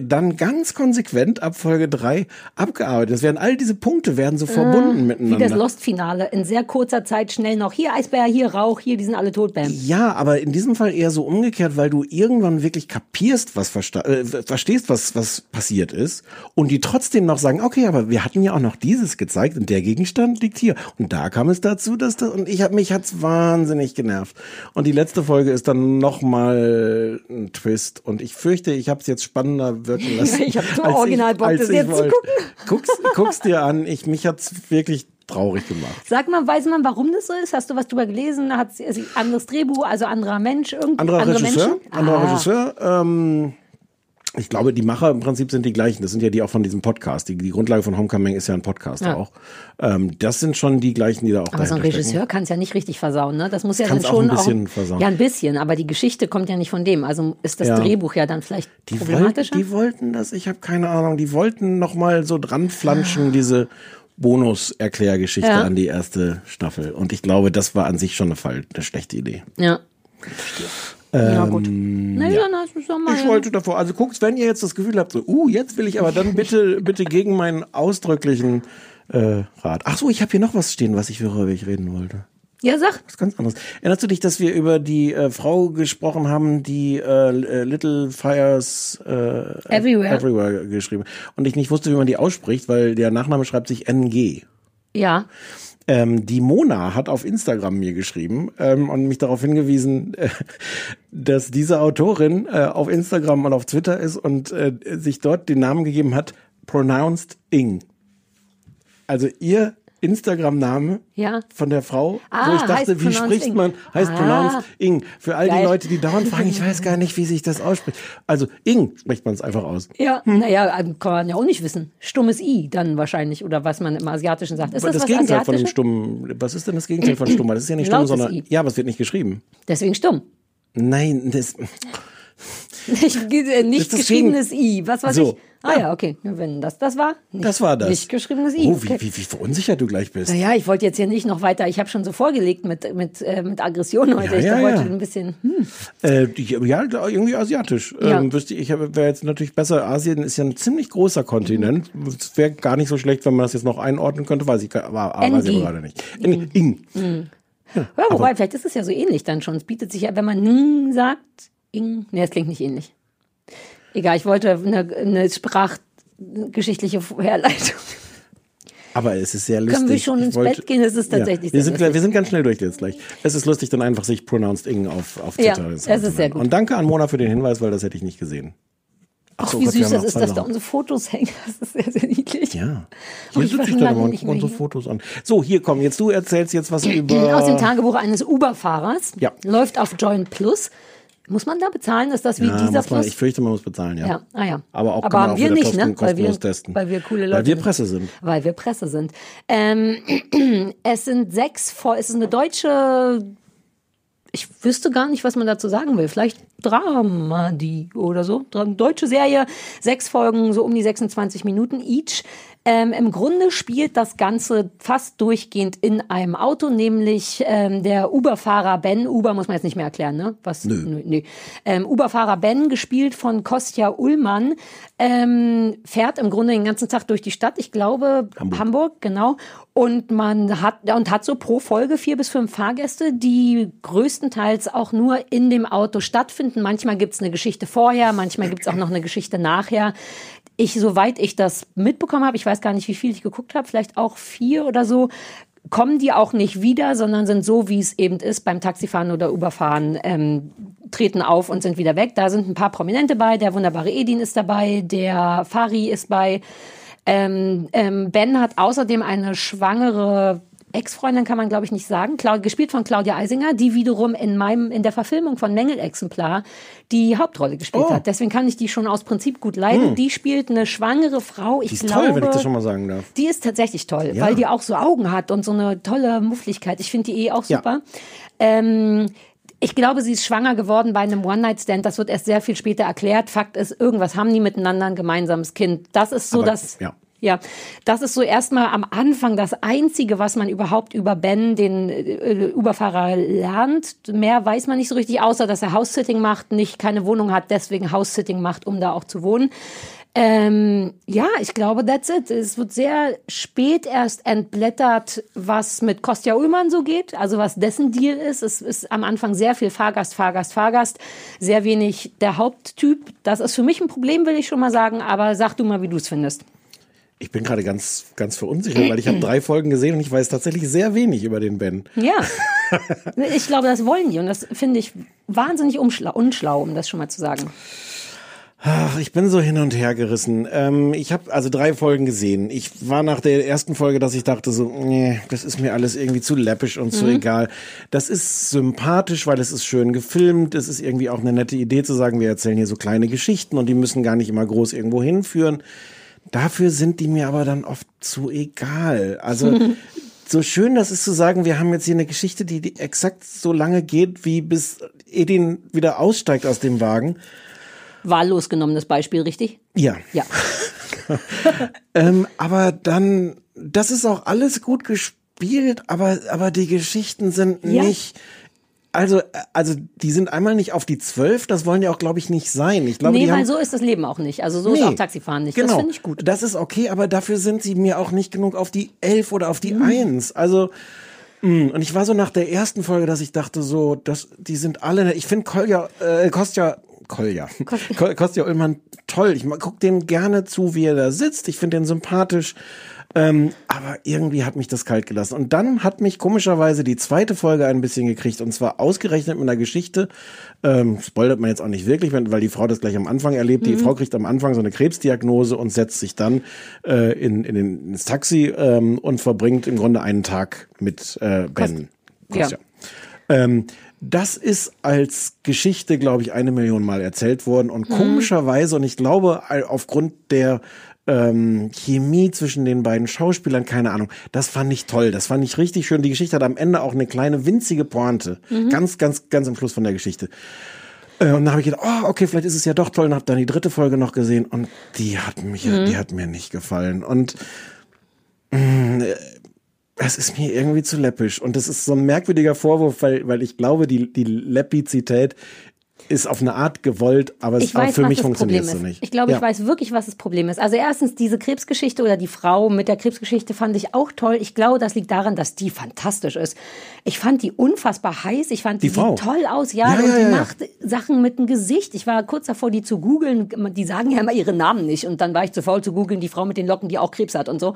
dann ganz konsequent ab Folge drei abgearbeitet. Es werden all diese Punkte werden so verbunden Ah, Wie miteinander. das Lost-Finale. In sehr kurzer Zeit schnell noch hier Eisbär, hier Rauch, hier, die sind alle tot, bam. Ja, aber in diesem Fall eher so umgekehrt, weil du irgendwann wirklich kapierst, was versta äh, verstehst, was was passiert ist und die trotzdem noch sagen, okay, aber wir hatten ja auch noch dieses gezeigt und der Gegenstand liegt hier und da kam es dazu, dass das und ich habe mich hat's wahnsinnig genervt und die letzte Folge ist dann noch mal ein Twist und ich fürchte, ich habe es jetzt spannender wirken lassen. Ich hab so original Bock, als das ich jetzt zu wollte. gucken. Guck's, guck's dir an, ich mich hat's wirklich traurig gemacht. Sag mal, weiß man, warum das so ist? Hast du was drüber gelesen? Hat sie also anderes Drehbuch, also anderer Mensch, irgendwie Anderer andere Regisseur, Menschen? anderer Ah. Regisseur. Ähm, ich glaube, die Macher im Prinzip sind die gleichen. Das sind ja die auch von diesem Podcast. Die, die Grundlage von Homecoming ist ja ein Podcast Ja. auch. Ähm, das sind schon die gleichen, die da auch Aber so ein Regisseur kann es ja nicht richtig versauen, ne? Das muss ja Kann's dann auch schon ein bisschen versauen. Ja, ein bisschen, aber die Geschichte kommt ja nicht von dem. Also ist das Ja. Drehbuch ja dann vielleicht Die, wollten, problematischer? die wollten das, ich habe keine Ahnung, die wollten noch mal so dran flanschen, diese Bonus-Erklärgeschichte Ja. an die erste Staffel. Und ich glaube, das war an sich schon eine, Fall, eine schlechte Idee. ja. Ja, gut. Ähm, Na ja, na, das ist doch mal. Ich wollte davor, also guckt, wenn ihr jetzt das Gefühl habt, so, uh, jetzt will ich aber dann bitte, bitte gegen meinen ausdrücklichen äh, Rat. Ach so, ich habe hier noch was stehen, was ich worüber ich reden wollte. Ja, sag. Was ganz anderes. Erinnerst du dich, dass wir über die äh, Frau gesprochen haben, die äh, äh, Little Fires äh, Everywhere. Everywhere geschrieben und ich nicht wusste, wie man die ausspricht, weil der Nachname schreibt sich NG. Ja. Ähm, die Mona hat auf Instagram mir geschrieben ähm, und mich darauf hingewiesen, äh, dass diese Autorin äh, auf Instagram und auf Twitter ist und äh, sich dort den Namen gegeben hat, pronounced Ing. Also ihr Instagram-Name Ja. von der Frau, Ah, wo ich dachte, wie spricht man, heißt Ah. pronounced Ing. Für all die Geil. Leute, die dauernd fragen, ich weiß gar nicht, wie sich das ausspricht. Also Ing spricht man es einfach aus. Ja, Hm. naja, ähm, kann man ja auch nicht wissen. Stummes I dann wahrscheinlich oder was man im Asiatischen sagt. Ist das, das was Gegenteil von einem Asiatisches? stummen, was ist denn das Gegenteil von stumm? Das ist ja nicht stumm, sondern, I. ja, aber es wird nicht geschrieben. Deswegen stumm. Nein, das, Nicht, nicht das geschriebenes I. Was weiß So. ich? Ah ja, okay. Wenn das das war. Nicht, das war das. Nicht geschriebenes I. Oh, wie, okay. wie, wie verunsichert du gleich bist. Naja, ich wollte jetzt hier nicht noch weiter. Ich habe schon so vorgelegt mit, mit, äh, mit Aggression heute. Ja, ich ja, wollte ja. ein bisschen. Hm. Äh, die, ja, irgendwie asiatisch. Ja. Ähm, wüsste ich, wäre jetzt natürlich besser. Asien ist ja ein ziemlich großer Kontinent. Es wäre gar nicht so schlecht, wenn man das jetzt noch einordnen könnte, weiß ich, gar- aber, aber weiß ich gerade nicht. In, Ing. Ja, wobei, vielleicht ist es ja so ähnlich dann schon. Es bietet sich ja, wenn man Ning sagt, Ing. Nee, das klingt nicht ähnlich. Egal, ich wollte eine, eine sprachgeschichtliche Herleitung. Aber es ist sehr lustig. Können wir schon ins Bett gehen? Es ist tatsächlich ja. wir, sind, wir sind ganz schnell durch jetzt gleich. Es ist lustig, dann einfach sich pronounced Ing auf, auf Ja, Twitter. es ist sehr gut. Und danke an Mona für den Hinweis, weil das hätte ich nicht gesehen. Ach, so, wie Gott, süß das ist, dass da unsere Fotos hängen. Das ist sehr, sehr niedlich. Ja. Hier sitze ich dann immer unsere. Fotos an. So, hier komm, jetzt du erzählst jetzt was über. Aus dem Tagebuch eines Uber-Fahrers. Ja. Läuft auf Join Plus. Muss man da bezahlen? Ist das wie ja, dieser man, Plus? ich fürchte, man muss bezahlen, ja. Ja, ah ja. Aber auch Aber man haben auch wir nicht, kosten, ne? Weil wir- testen. weil wir coole Leute Weil wir. Presse sind. Weil wir Presse sind. Ähm, es sind sechs, es ist eine deutsche ich wüsste gar nicht, was man dazu sagen will. Vielleicht Dramedy oder so. Deutsche Serie, sechs Folgen, so um die 26 Minuten each. Ähm, Im Grunde spielt das Ganze fast durchgehend in einem Auto, nämlich ähm, der Uber-Fahrer Ben. Uber muss man jetzt nicht mehr erklären, ne? Was? Nö. Nö, nö. Ähm, Uber-Fahrer Ben, gespielt von Kostja Ullmann, ähm, fährt im Grunde den ganzen Tag durch die Stadt. Ich glaube Hamburg. Hamburg, genau. Und man hat und hat so pro Folge vier bis fünf Fahrgäste, die größtenteils auch nur in dem Auto stattfinden. Manchmal gibt's eine Geschichte vorher, manchmal gibt's auch noch eine Geschichte nachher. Ich, soweit ich das mitbekommen habe, ich weiß gar nicht, wie viel ich geguckt habe, vielleicht auch vier oder so, kommen die auch nicht wieder, sondern sind so, wie es eben ist beim Taxifahren oder Uberfahren, ähm, treten auf und sind wieder weg. Da sind ein paar Prominente bei. Der wunderbare Edin ist dabei, der Fari ist bei. Ähm, ähm, ben hat außerdem eine schwangere Ex-Freundin kann man glaube ich nicht sagen, Clau gespielt von Claudia Eisinger, die wiederum in meinem in der Verfilmung von Mängelexemplar die Hauptrolle gespielt Oh. hat. Deswegen kann ich die schon aus Prinzip gut leiden. Hm. Die spielt eine schwangere Frau. Ich Die ist glaube, toll, wenn ich das schon mal sagen darf. die ist tatsächlich toll, Ja. weil die auch so Augen hat und so eine tolle Muffligkeit. Ich finde die eh auch Ja. super. Ähm, ich glaube, sie ist schwanger geworden bei einem One-Night-Stand. Das wird erst sehr viel später erklärt. Fakt ist, irgendwas haben die miteinander ein gemeinsames Kind. Das ist so Aber, das. ja. Ja, das ist so erstmal am Anfang das Einzige, was man überhaupt über Ben, den äh, Überfahrer, lernt. Mehr weiß man nicht so richtig, außer dass er House-Sitting macht, nicht keine Wohnung hat, deswegen House-Sitting macht, um da auch zu wohnen. Ähm, ja, ich glaube, that's it. Es wird sehr spät erst entblättert, was mit Kostja Ullmann so geht, also was dessen Deal ist. Es ist am Anfang sehr viel Fahrgast, Fahrgast, Fahrgast, sehr wenig der Haupttyp. Das ist für mich ein Problem, will ich schon mal sagen, aber sag du mal, wie du es findest. Ich bin gerade ganz, ganz verunsichert, weil ich habe drei Folgen gesehen und ich weiß tatsächlich sehr wenig über den Ben. Ja, ich glaube, das wollen die und das finde ich wahnsinnig unschlau, um das schon mal zu sagen. Ach, ich bin so hin und her gerissen. Ähm, ich habe also drei Folgen gesehen. Ich war nach der ersten Folge, dass ich dachte so, nee, das ist mir alles irgendwie zu läppisch und zu Mhm. egal. Das ist sympathisch, weil es ist schön gefilmt. Es ist irgendwie auch eine nette Idee zu sagen, wir erzählen hier so kleine Geschichten und die müssen gar nicht immer groß irgendwo hinführen. Dafür sind die mir aber dann oft zu egal. Also so schön das ist zu sagen, wir haben jetzt hier eine Geschichte, die, die exakt so lange geht, wie bis Edin wieder aussteigt aus dem Wagen. Wahllos genommenes Beispiel, richtig? Ja. Ja. Ähm, aber dann, das ist auch alles gut gespielt, aber, aber die Geschichten sind Ja. nicht. Also, also die sind einmal nicht auf die zwölf, das wollen die auch, glaube ich, nicht sein. Ich glaube, nee, weil so ist das Leben auch nicht. Also so ist Nee. auch Taxifahren nicht. Genau. Das finde ich gut. Das ist okay, aber dafür sind sie mir auch nicht genug auf die elf oder auf die eins. Also, mh, und ich war so nach der ersten Folge, dass ich dachte so, dass die sind alle, ich finde Kolja, äh, Kostja, Kolja, Ko- Kostja Ullmann toll. Ich guck dem gerne zu, wie er da sitzt. Ich finde den sympathisch. Ähm, aber irgendwie hat mich das kalt gelassen. Und dann hat mich komischerweise die zweite Folge ein bisschen gekriegt. Und zwar ausgerechnet mit einer Geschichte. Ähm, spoilert man jetzt auch nicht wirklich, weil die Frau das gleich am Anfang erlebt. Die Mhm. Frau kriegt am Anfang so eine Krebsdiagnose und setzt sich dann äh, in, in den, ins Taxi ähm, und verbringt im Grunde einen Tag mit äh, Ben. Ja. Kostja. Ähm, das ist als Geschichte, glaube ich, eine Million Mal erzählt worden. Und komischerweise, und ich glaube, aufgrund der ähm, Chemie zwischen den beiden Schauspielern, keine Ahnung, das fand ich toll. Das fand ich richtig schön. Die Geschichte hat am Ende auch eine kleine winzige Pointe. Mhm. Ganz, ganz, ganz am Schluss von der Geschichte. Äh, Und dann habe ich gedacht, oh, okay, vielleicht ist es ja doch toll. Und habe dann die dritte Folge noch gesehen und die hat mich, Mhm. die hat mir nicht gefallen. Und mh, äh, es ist mir irgendwie zu läppisch. Und das ist so ein merkwürdiger Vorwurf, weil, weil ich glaube, die, die Läppizität ist auf eine Art gewollt, aber es Ich weiß, für mich funktioniert es so nicht. Ich glaube, Ja. ich weiß wirklich, was das Problem ist. Also erstens, diese Krebsgeschichte oder die Frau mit der Krebsgeschichte fand ich auch toll. Ich glaube, das liegt daran, dass die fantastisch ist. Ich fand die unfassbar heiß. Ich fand Die die, Frau? sieht toll aus. Ja, Ja, und ja, die macht Sachen mit dem Gesicht. Ich war kurz davor, die zu googeln. Die sagen ja immer ihre Namen nicht. Und dann war ich zu faul zu googeln, die Frau mit den Locken, die auch Krebs hat und so.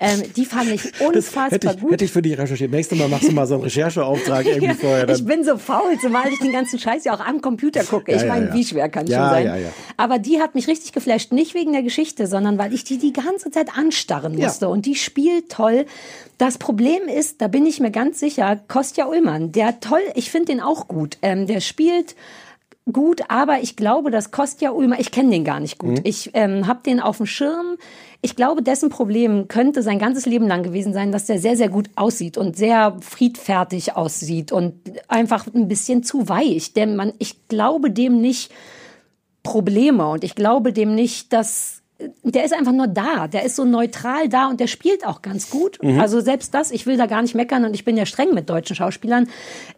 Ähm, die fand ich unfassbar hätte ich, gut. hätte ich für dich recherchiert. Nächstes Mal machst du mal so einen Rechercheauftrag irgendwie vorher. ich Dann, bin so faul, zumal ich den ganzen Scheiß ja auch am Computer gucke. Ja, ich ja, meine, ja. wie schwer kann Ja, schon sein. Aber die hat mich richtig geflasht, nicht wegen der Geschichte, sondern weil ich die die ganze Zeit anstarren musste. Und die spielt toll. Das Problem ist, da bin ich mir ganz sicher, Kostja Ullmann, der toll, ich finde den auch gut. Ähm, der spielt gut, aber ich glaube, dass Kostja Ullmann, ich kenne den gar nicht Mhm. gut. Ich ähm, habe den auf dem Schirm ich glaube, dessen Problem könnte sein ganzes Leben lang gewesen sein, dass der sehr, sehr gut aussieht und sehr friedfertig aussieht und einfach ein bisschen zu weich. Denn man, ich glaube dem nicht Probleme und ich glaube dem nicht, dass der ist einfach nur da. Der ist so neutral da und der spielt auch ganz gut. Mhm. Also selbst das, ich will da gar nicht meckern und ich bin ja streng mit deutschen Schauspielern.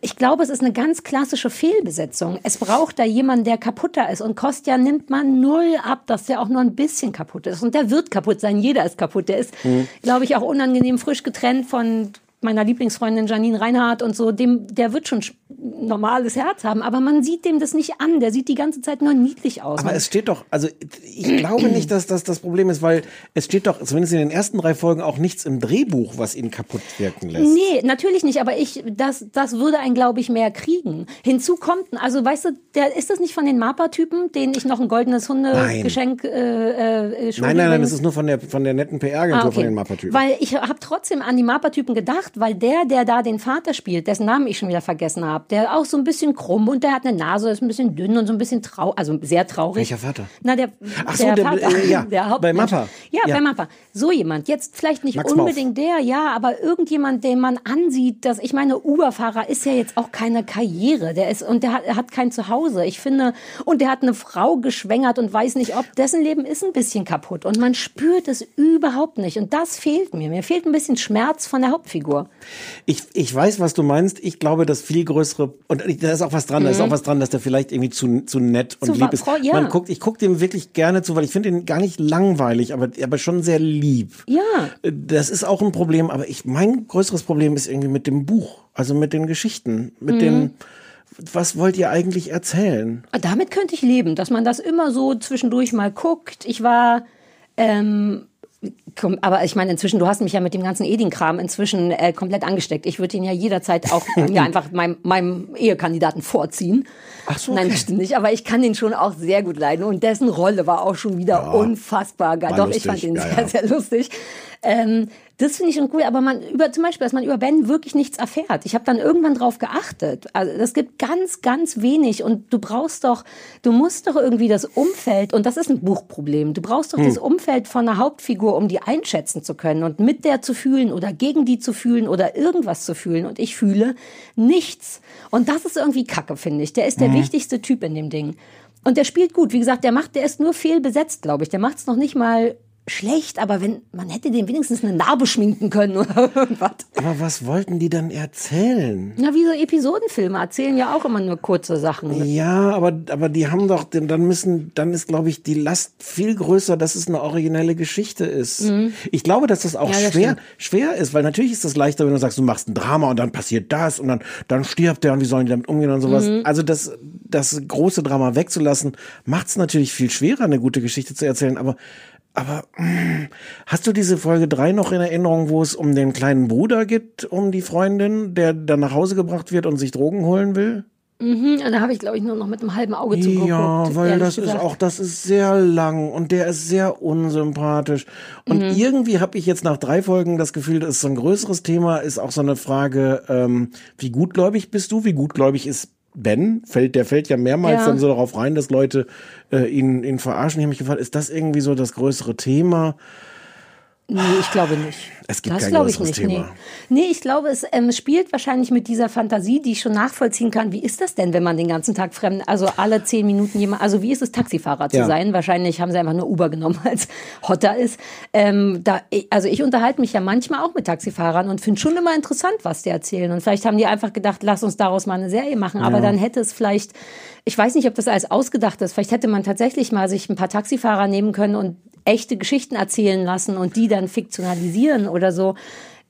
Ich glaube, es ist eine ganz klassische Fehlbesetzung. Es braucht da jemanden, der kaputter ist. Und Kostja nimmt man null ab, dass der auch nur ein bisschen kaputt ist. Und der wird kaputt sein. Jeder ist kaputt. Der ist, mhm. glaube ich, auch unangenehm frisch getrennt von meiner Lieblingsfreundin Janine Reinhardt und so, dem, der wird schon normales Herz haben, aber man sieht dem das nicht an. Der sieht die ganze Zeit nur niedlich aus. Aber es steht doch, also ich glaube nicht, dass das das Problem ist, weil es steht doch, zumindest in den ersten drei Folgen, auch nichts im Drehbuch, was ihn kaputt wirken lässt. Nee, natürlich nicht, aber ich, das, das würde einen, glaube ich, mehr kriegen. Hinzu kommt, also weißt du, der, ist das nicht von den Mapa-Typen, denen ich noch ein goldenes Hundegeschenk äh, äh, Nein, nein, nein, das ist nur von der, von der netten PR-Agentur ah, okay. von den Mapa-Typen. Weil ich habe trotzdem an die Mapa-Typen gedacht, gemacht, weil der, der da den Vater spielt, dessen Namen ich schon wieder vergessen habe, der auch so ein bisschen krumm und der hat eine Nase, ist ein bisschen dünn und so ein bisschen traurig, also sehr traurig. Welcher Vater? Na, der, Ach so, der, der Vater, äh, ja, der bei Mappa. Ja, ja, bei Mappa. So jemand. Jetzt vielleicht nicht Max unbedingt Mauf. der, ja, aber irgendjemand, den man ansieht, dass, ich meine, Uberfahrer ist ja jetzt auch keine Karriere, der ist, und der hat, hat kein Zuhause. Ich finde, und der hat eine Frau geschwängert und weiß nicht, ob dessen Leben ist ein bisschen kaputt und man spürt es überhaupt nicht und das fehlt mir. Mir fehlt ein bisschen Schmerz von der Hauptfigur. Ich, ich weiß, was du meinst. Ich glaube, das viel größere, und da ist auch was dran, mhm. da ist mhm. auch was dran, dass der vielleicht irgendwie zu, zu nett und zu lieb ist. Ja. Man guckt, ich gucke dem wirklich gerne zu, weil ich finde ihn gar nicht langweilig, aber, aber schon sehr lieb. Ja. Das ist auch ein Problem, aber ich, mein größeres Problem ist irgendwie mit dem Buch, also mit den Geschichten, mit mhm. den, was wollt ihr eigentlich erzählen? Damit könnte ich leben, dass man das immer so zwischendurch mal guckt. Ich war, ähm, aber ich meine, inzwischen, du hast mich ja mit dem ganzen Edin-Kram inzwischen äh, komplett angesteckt. Ich würde ihn ja jederzeit auch ja, einfach meinem, meinem Ehekandidaten vorziehen. Ach so. Okay. Nein, das stimmt nicht. Aber ich kann den schon auch sehr gut leiden. Und dessen Rolle war auch schon wieder ja, unfassbar geil. Doch, lustig. ich fand ihn ja, sehr, sehr lustig. Ähm, das finde ich schon cool, aber man über zum Beispiel, dass man über Ben wirklich nichts erfährt. Ich habe dann irgendwann drauf geachtet. Also das gibt ganz, ganz wenig und du brauchst doch, du musst doch irgendwie das Umfeld und das ist ein Buchproblem. Du brauchst doch hm. das Umfeld von einer Hauptfigur, um die einschätzen zu können und mit der zu fühlen oder gegen die zu fühlen oder irgendwas zu fühlen. Und ich fühle nichts. Und das ist irgendwie Kacke, finde ich. Der ist der hm. wichtigste Typ in dem Ding. Und der spielt gut. Wie gesagt, der macht, der ist nur fehlbesetzt, glaube ich. Der macht es noch nicht mal schlecht, aber wenn man hätte dem wenigstens eine Narbe schminken können oder irgendwas. Aber was wollten die dann erzählen? Na, wie so Episodenfilme erzählen ja auch immer nur kurze Sachen. Ja, aber aber die haben doch dann müssen dann ist glaube ich die Last viel größer, dass es eine originelle Geschichte ist. Mhm. Ich glaube, dass das auch ja, das schwer stimmt. schwer ist, weil natürlich ist das leichter, wenn du sagst, du machst ein Drama und dann passiert das und dann dann stirbt der und wie sollen die damit umgehen und sowas. Mhm. Also das das große Drama wegzulassen, macht es natürlich viel schwerer, eine gute Geschichte zu erzählen, aber aber mh, hm, hast du diese Folge 3 noch in Erinnerung, wo es um den kleinen Bruder geht, um die Freundin, der dann nach Hause gebracht wird und sich Drogen holen will? Mhm, da habe ich, glaube ich, nur noch mit einem halben Auge zugeguckt. Ja, weil das gesagt. ist auch, das ist sehr lang und der ist sehr unsympathisch. Und mhm. irgendwie habe ich jetzt nach drei Folgen das Gefühl, das ist so ein größeres Thema, ist auch so eine Frage, ähm, wie gutgläubig bist du? Wie gutgläubig ist Ben, fällt, der fällt ja mehrmals ja. dann so darauf rein, dass Leute äh, ihn, ihn verarschen. Ich habe mich gefragt, ist das irgendwie so das größere Thema? Nee, ich glaube nicht. Es gibt das kein größeres ich nicht, Thema. Nee. nee, ich glaube, es ähm, spielt wahrscheinlich mit dieser Fantasie, die ich schon nachvollziehen kann. Wie ist das denn, wenn man den ganzen Tag fremd, also alle zehn Minuten jemand, also wie ist es, Taxifahrer zu ja. sein? Wahrscheinlich haben sie einfach nur Uber genommen, als Hotter ist. Ähm, da, also ich unterhalte mich ja manchmal auch mit Taxifahrern und finde schon immer interessant, was die erzählen. Und vielleicht haben die einfach gedacht, lass uns daraus mal eine Serie machen. Aber ja. dann hätte es vielleicht, ich weiß nicht, ob das alles ausgedacht ist. Vielleicht hätte man tatsächlich mal sich ein paar Taxifahrer nehmen können und echte Geschichten erzählen lassen und die dann fiktionalisieren oder so.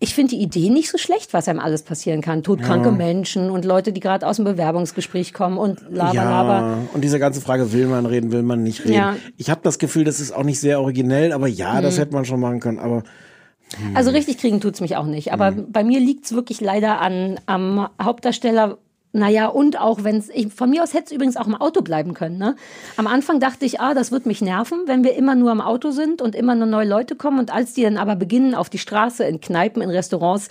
Ich finde die Idee nicht so schlecht, was einem alles passieren kann. Todkranke ja. Menschen und Leute, die gerade aus dem Bewerbungsgespräch kommen und laber, ja, laber. Und diese ganze Frage, will man reden, will man nicht reden. Ja. Ich habe das Gefühl, das ist auch nicht sehr originell, aber ja, hm. das hätte man schon machen können. Aber hm. also richtig kriegen tut's mich auch nicht. Aber hm. bei mir liegt's wirklich leider an am Hauptdarsteller naja, und auch wenn es, von mir aus hätte es übrigens auch im Auto bleiben können. Ne? Am Anfang dachte ich, ah, das wird mich nerven, wenn wir immer nur im Auto sind und immer nur neue Leute kommen. Und als die dann aber beginnen, auf die Straße, in Kneipen, in Restaurants,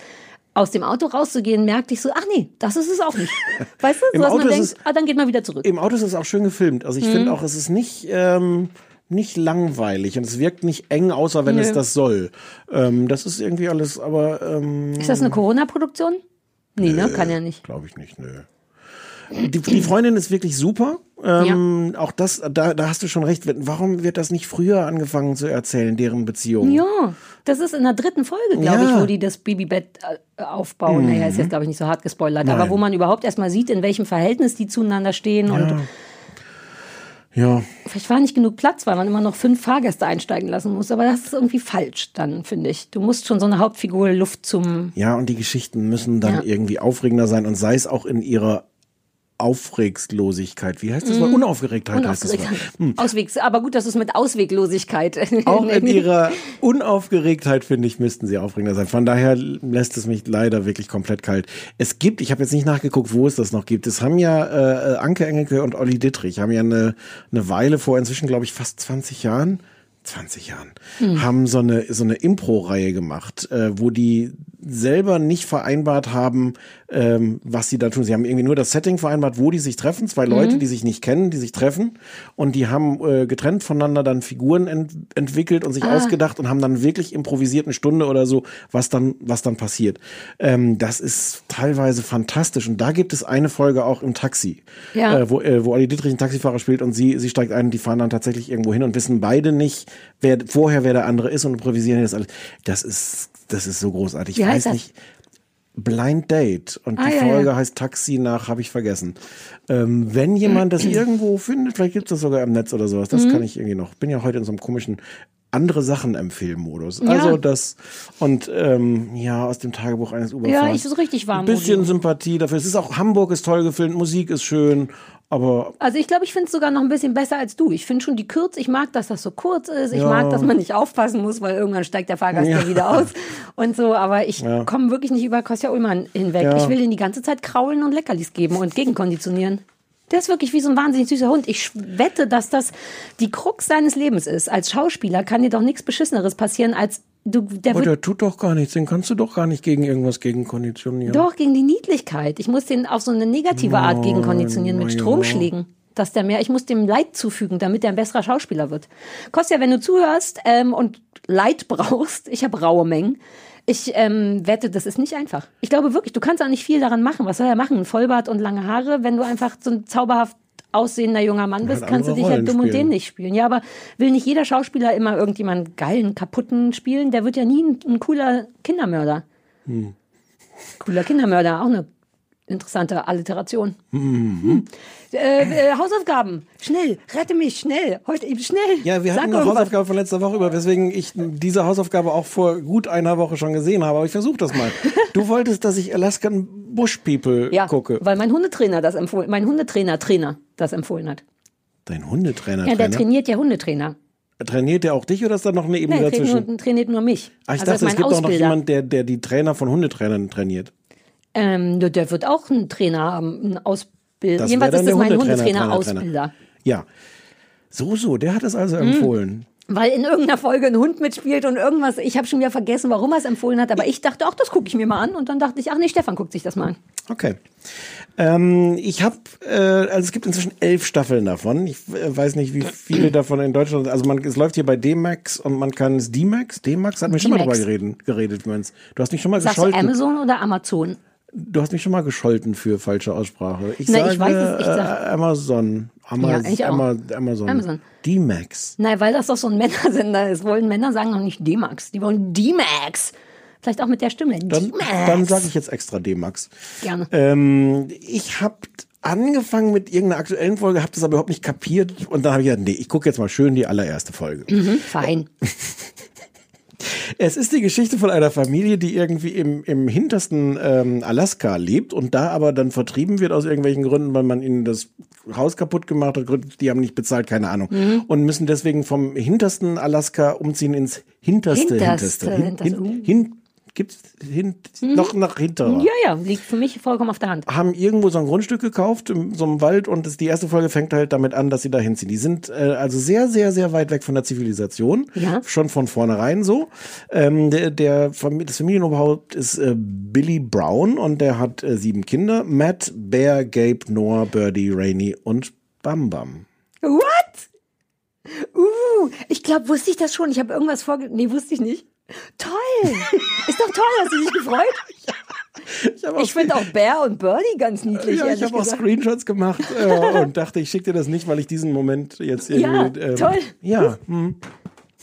aus dem Auto rauszugehen, merkte ich so, ach nee, das ist es auch nicht. Weißt du, so, dass man denkt, es, ah, dann geht man wieder zurück. Im Auto ist es auch schön gefilmt. Also ich mhm. finde auch, es ist nicht, ähm, nicht langweilig und es wirkt nicht eng, außer wenn Nö. es das soll. Ähm, das ist irgendwie alles, aber ähm, Ist das eine Corona-Produktion? Nee, ne? Kann ja nicht. glaube ich nicht, nö. Die, die Freundin ist wirklich super. Ähm, Auch das, da, da hast du schon recht. Warum wird das nicht früher angefangen zu erzählen, deren Beziehung? Ja, das ist in der dritten Folge, glaube Ja. ich, wo die das Babybett äh, aufbauen. Naja, ist jetzt, glaube ich, nicht so hart gespoilert, aber Nein. wo man überhaupt erstmal sieht, in welchem Verhältnis die zueinander stehen. Und Ja, vielleicht war nicht genug Platz, weil man immer noch fünf Fahrgäste einsteigen lassen muss. Aber das ist irgendwie falsch dann, finde ich. Du musst schon so eine Hauptfigur Luft zum. ja, und die Geschichten müssen dann Ja. irgendwie aufregender sein und sei es auch in ihrer Aufreglosigkeit. Wie heißt das? Wort? Unaufgeregtheit heißt das. Wort. Unaufgeregt. Auswegs, aber gut, dass du es mit Ausweglosigkeit. Auch in ihrer Unaufgeregtheit, finde ich, müssten sie aufregender sein. Von daher lässt es mich leider wirklich komplett kalt. Es gibt, ich habe jetzt nicht nachgeguckt, wo es das noch gibt. Es haben ja äh, Anke Engelke und Olli Dittrich, haben ja eine, eine Weile vor, inzwischen glaube ich fast 20 Jahren, 20 Jahren, Hm. haben so eine, so eine Impro-Reihe gemacht, äh, wo die selber nicht vereinbart haben, ähm, was sie da tun. Sie haben irgendwie nur das Setting vereinbart, wo die sich treffen. Zwei Leute, die sich nicht kennen, die sich treffen. Und die haben äh, getrennt voneinander dann Figuren ent entwickelt und sich ausgedacht und haben dann wirklich improvisiert eine Stunde oder so, was dann, was dann passiert. Ähm, das ist teilweise fantastisch. Und da gibt es eine Folge auch im Taxi, Ja. äh, wo, äh, wo Olli Dittrich einen Taxifahrer spielt und sie, sie steigt ein und die fahren dann tatsächlich irgendwo hin und wissen beide nicht, wer vorher wer der andere ist und improvisieren das alles. Das ist, das ist so großartig. Wie ich heißt weiß nicht. Blind Date und Ah, die ja, Folge ja. heißt Taxi nach, habe ich vergessen. Ähm, wenn jemand das irgendwo findet, vielleicht gibt es das sogar im Netz oder sowas, Mhm. das kann ich irgendwie noch. Bin ja heute in so einem komischen andere Sachen empfehlen Modus. Also das und ähm, ja aus dem Tagebuch eines Uberfahrers. Ja, ich so richtig warm. Ein bisschen Sympathie dafür. Es ist auch Hamburg ist toll gefilmt, Musik ist schön, aber Also ich glaube, ich finde es sogar noch ein bisschen besser als du. Ich finde schon die Kürze, ich mag, dass das so kurz ist. Ich Ja. mag, dass man nicht aufpassen muss, weil irgendwann steigt der Fahrgast ja, Ja. wieder aus und so. Aber ich Ja. komme wirklich nicht über Kostja Ullmann hinweg. Ich will ihn die ganze Zeit kraulen und Leckerlis geben und gegenkonditionieren. Der ist wirklich wie so ein wahnsinnig süßer Hund. Ich wette, dass das die Krux seines Lebens ist. Als Schauspieler kann dir doch nichts Beschisseneres passieren, als du, der aber der tut doch gar nichts. Den kannst du doch gar nicht gegen irgendwas gegen konditionieren. Doch, gegen die Niedlichkeit. Ich muss den auf so eine negative Art gegenkonditionieren mit na ja. Stromschlägen. Dass der mehr, ich muss dem Leid zufügen, damit er ein besserer Schauspieler wird. Kostja, wenn du zuhörst ähm, und Leid brauchst, ich habe raue Mengen, ich ähm, wette, das ist nicht einfach. Ich glaube wirklich, du kannst auch nicht viel daran machen. Was soll er machen? Ein Vollbart und lange Haare, wenn du einfach so ein zauberhaft aussehender junger Mann bist, kannst du dich ja Rollen dumm und spielen. den nicht spielen. Ja, aber will nicht jeder Schauspieler immer irgendjemanden geilen, kaputten spielen? Der wird ja nie ein, ein cooler Kindermörder. Hm. Cooler Kindermörder, auch eine interessante Alliteration. Hm. Äh, äh, Hausaufgaben, schnell, rette mich, schnell, heute eben schnell. Ja, wir Sag hatten eine. Hausaufgabe von letzter Woche über, weswegen ich diese Hausaufgabe auch vor gut einer Woche schon gesehen habe. Aber ich versuche das mal. Du wolltest, dass ich Alaskan Bush People Ja, gucke. weil mein Hundetrainer das empfohlen, mein Hundetrainer, Trainer das empfohlen hat. Dein Hundetrainer, Ja, der Trainer? trainiert ja Hundetrainer. trainiert der auch dich oder ist da noch eine Ebene Nee, der trainiert dazwischen? nur, trainiert nur mich. Ah, ich Also dachte, es gibt mein auch noch Ausbilder. jemand, der, der die Trainer von Hundetrainern trainiert. Ähm, der- wird auch einen Trainer haben, einen Ausbilder. Jedenfalls ist das mein der Hundetrainer, Hundetrainer-Ausbilder. Ja. So, so, der hat es also Hm. empfohlen. Weil in irgendeiner Folge ein Hund mitspielt und irgendwas. Ich habe schon wieder vergessen, warum er es empfohlen hat. Aber ich dachte, ach, das gucke ich mir mal an. Und dann dachte ich, ach nee, Stefan guckt sich das mal an. Okay. Ähm, ich habe, äh, also es gibt inzwischen elf Staffeln davon. Ich äh, weiß nicht, wie viele davon in Deutschland. Also man, es läuft hier bei D-Max und man kann es D-Max. D-Max hat mir schon mal drüber geredet, geredet. Du hast mich schon mal Sagst du gescholten. Amazon oder Amazon? Du hast mich schon mal gescholten für falsche Aussprache. Ich Na, sage ich weiß ich sag- äh, Amazon. Ama Ja, Amazon. Amazon. D-Max. Nein, weil das doch so ein Männersender ist. Wollen Männer sagen noch nicht D-Max. Die wollen D-Max. Vielleicht auch mit der Stimme. Dann, D-Max. dann sage ich jetzt extra D-Max. Gerne. Ähm, ich habe angefangen mit irgendeiner aktuellen Folge, habe das aber überhaupt nicht kapiert und dann habe ich gesagt, nee, ich gucke jetzt mal schön die allererste Folge. Mhm, fein. Es ist die Geschichte von einer Familie, die irgendwie im, im hintersten ähm, Alaska lebt und da aber dann vertrieben wird aus irgendwelchen Gründen, weil man ihnen das Haus kaputt gemacht hat, die haben nicht bezahlt, keine Ahnung. Mhm. Und müssen deswegen vom hintersten Alaska umziehen ins hinterste, Hinterste, Hin, hinterste, hin, uh. Hin, gibt's hin, noch nach hinter. Ja, ja, liegt für mich vollkommen auf der Hand. haben irgendwo so ein Grundstück gekauft in so einem Wald und das, die erste Folge fängt halt damit an, dass sie da hinziehen. Die sind äh, also sehr, sehr, sehr weit weg von der Zivilisation. Ja. Schon von vornherein so. Ähm, der, der das Familienoberhaupt ist äh, Billy Brown und der hat äh, sieben Kinder. Matt, Bear, Gabe, Noah, Birdie, Rainy und Bam Bam. What? Uh, ich glaube, wusste ich das schon. Ich habe irgendwas vorge... Nee, wusste ich nicht. Toll. Ist doch toll, hast du dich gefreut? Ich, hab auch- Ich finde auch Bear und Birdie ganz niedlich, ja, ich habe auch. Screenshots gemacht äh, und dachte, ich schicke dir das nicht, weil ich diesen Moment jetzt irgendwie. Ja, toll. Ja, hm.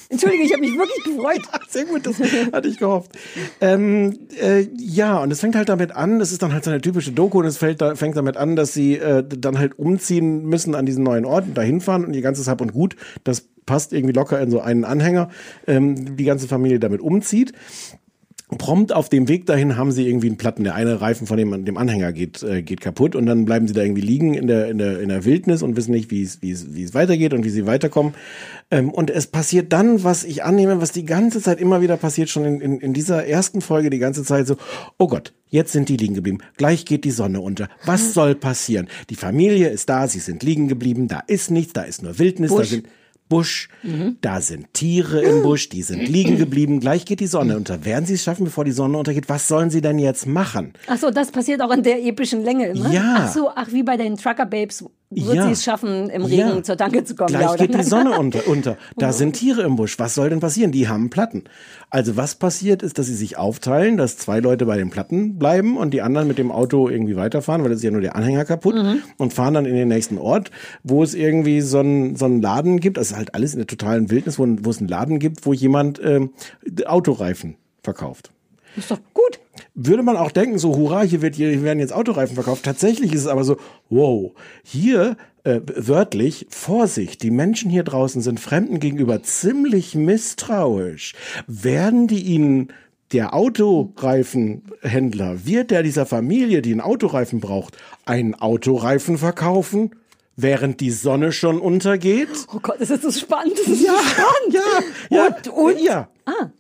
Entschuldige, ich habe mich wirklich gefreut. Sehr gut, das hatte ich gehofft. Ähm, äh, ja, und es fängt halt damit an, das ist dann halt so eine typische Doku und es fällt da, fängt damit an, dass sie äh, dann halt umziehen müssen an diesen neuen Ort und da hinfahren und ihr ganzes Hab und Gut, das passt irgendwie locker in so einen Anhänger, ähm, die ganze Familie damit umzieht. Prompt auf dem Weg dahin haben sie irgendwie einen Platten. Der eine Reifen von dem, dem Anhänger geht, äh, geht kaputt und dann bleiben sie da irgendwie liegen in der, in der, in der Wildnis und wissen nicht, wie es, wie es, wie es weitergeht und wie sie weiterkommen. Ähm, und es passiert dann, was ich annehme, was die ganze Zeit immer wieder passiert, schon in, in, in dieser ersten Folge die ganze Zeit so, oh Gott, jetzt sind die liegen geblieben. Gleich geht die Sonne unter. Was soll passieren? Die Familie ist da, sie sind liegen geblieben, da ist nichts, da ist nur Wildnis, da Busch. sind Busch, da sind Tiere im Busch, die sind liegen geblieben, gleich geht die Sonne unter. Werden sie es schaffen, bevor die Sonne untergeht? Was sollen sie denn jetzt machen? Ach so, das passiert auch in der epischen Länge immer? Ja. Ach so, ach, wie bei den Trucker Babes wird Ja. sie es schaffen, im Regen Ja. zur Tanke zu kommen. Gleich ja, geht die Sonne unter, unter. Da sind Tiere im Busch. Was soll denn passieren? Die haben Platten. Also was passiert ist, dass sie sich aufteilen, dass zwei Leute bei den Platten bleiben und die anderen mit dem Auto irgendwie weiterfahren, weil es ist ja nur der Anhänger kaputt und fahren dann in den nächsten Ort, wo es irgendwie so einen, so einen Laden gibt. Das ist halt alles in der totalen Wildnis, wo, wo es einen Laden gibt, wo jemand ähm, Autoreifen verkauft. Ist doch gut. Würde man auch denken, so, hurra, hier, wird, hier werden jetzt Autoreifen verkauft. Tatsächlich ist es aber so, wow, hier äh, wörtlich, Vorsicht, die Menschen hier draußen sind Fremden gegenüber ziemlich misstrauisch. Werden die ihnen, der Autoreifenhändler, wird der dieser Familie, die einen Autoreifen braucht, einen Autoreifen verkaufen? Während die Sonne schon untergeht? Oh Gott, das ist so spannend. Das ist Ja, so spannend. ja, ja, Und, und? ja. Ah,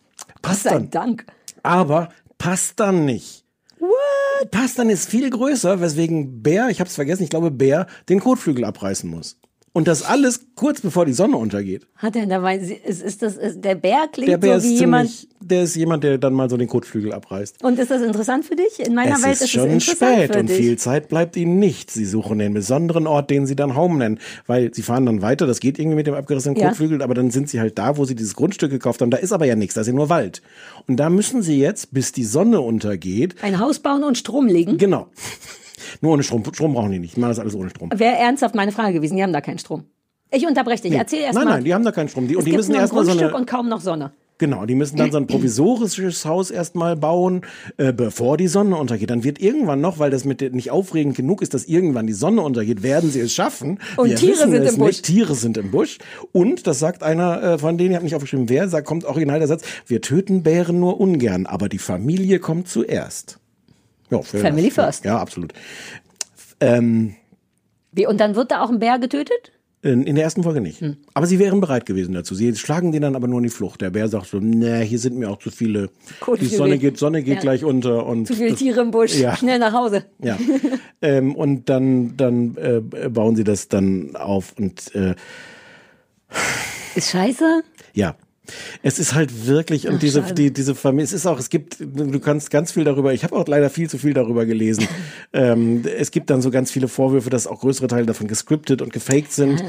Passt sei dann. Dank. aber passt dann nicht. What? Passt dann ist viel größer, weswegen Bär, ich hab's vergessen, ich glaube Bär den Kotflügel abreißen muss. Und das alles kurz bevor die Sonne untergeht. Hat er dabei, ist, ist das, ist, der Bär klingt Der Bär so ist wie jemand. ziemlich, der ist jemand, der dann mal so den Kotflügel abreißt. Und ist das interessant für dich? In meiner es Welt ist schon es interessant spät und viel Zeit bleibt ihnen nicht. Sie suchen den besonderen Ort, den sie dann Home nennen, weil sie fahren dann weiter. Das geht irgendwie mit dem abgerissenen Ja. Kotflügel, aber dann sind sie halt da, wo sie dieses Grundstück gekauft haben. Da ist aber ja nichts, da ist ja nur Wald. Und da müssen sie jetzt, bis die Sonne untergeht, Ein Haus bauen und Strom legen. genau. Nur ohne Strom. Strom brauchen die nicht. Die machen das alles ohne Strom. Wäre ernsthaft meine Frage gewesen. Die haben da keinen Strom. Ich unterbreche dich. Erzähl erst nein, mal. nein, die haben da keinen Strom. Die, es und die müssen erstmal so eine. und kaum noch Sonne. Genau, die müssen dann so ein provisorisches Haus erstmal bauen, äh, bevor die Sonne untergeht. Dann wird irgendwann noch, weil das mit nicht aufregend genug ist, dass irgendwann die Sonne untergeht, werden sie es schaffen. Und Wir Tiere sind im Busch. Nicht. Tiere sind im Busch. Und das sagt einer äh, von denen, ich habe nicht aufgeschrieben, wer, sagt, kommt original der Satz, wir töten Bären nur ungern, aber die Familie kommt zuerst. Ja, Family enough. first. Ja, absolut. Ähm, Wie, und dann wird da auch ein Bär getötet? in, der ersten Folge nicht. Hm. Aber sie wären bereit gewesen dazu. Sie schlagen den dann aber nur in die Flucht. Der Bär sagt so, nee, hier sind mir auch zu viele. Die Kotflügel. Sonne geht, Sonne geht Ja. gleich unter und Zu viele Tiere im Busch. Ja. Schnell nach Hause. ja. ähm, und dann dann äh, bauen sie das dann auf und äh, Ist scheiße. ja. Es ist halt wirklich und Ach, diese die, diese Familie. Es ist auch es gibt du kannst ganz viel darüber. Ich habe auch leider viel zu viel darüber gelesen. ähm, es gibt dann so ganz viele Vorwürfe, dass auch größere Teile davon gescriptet und gefaked sind.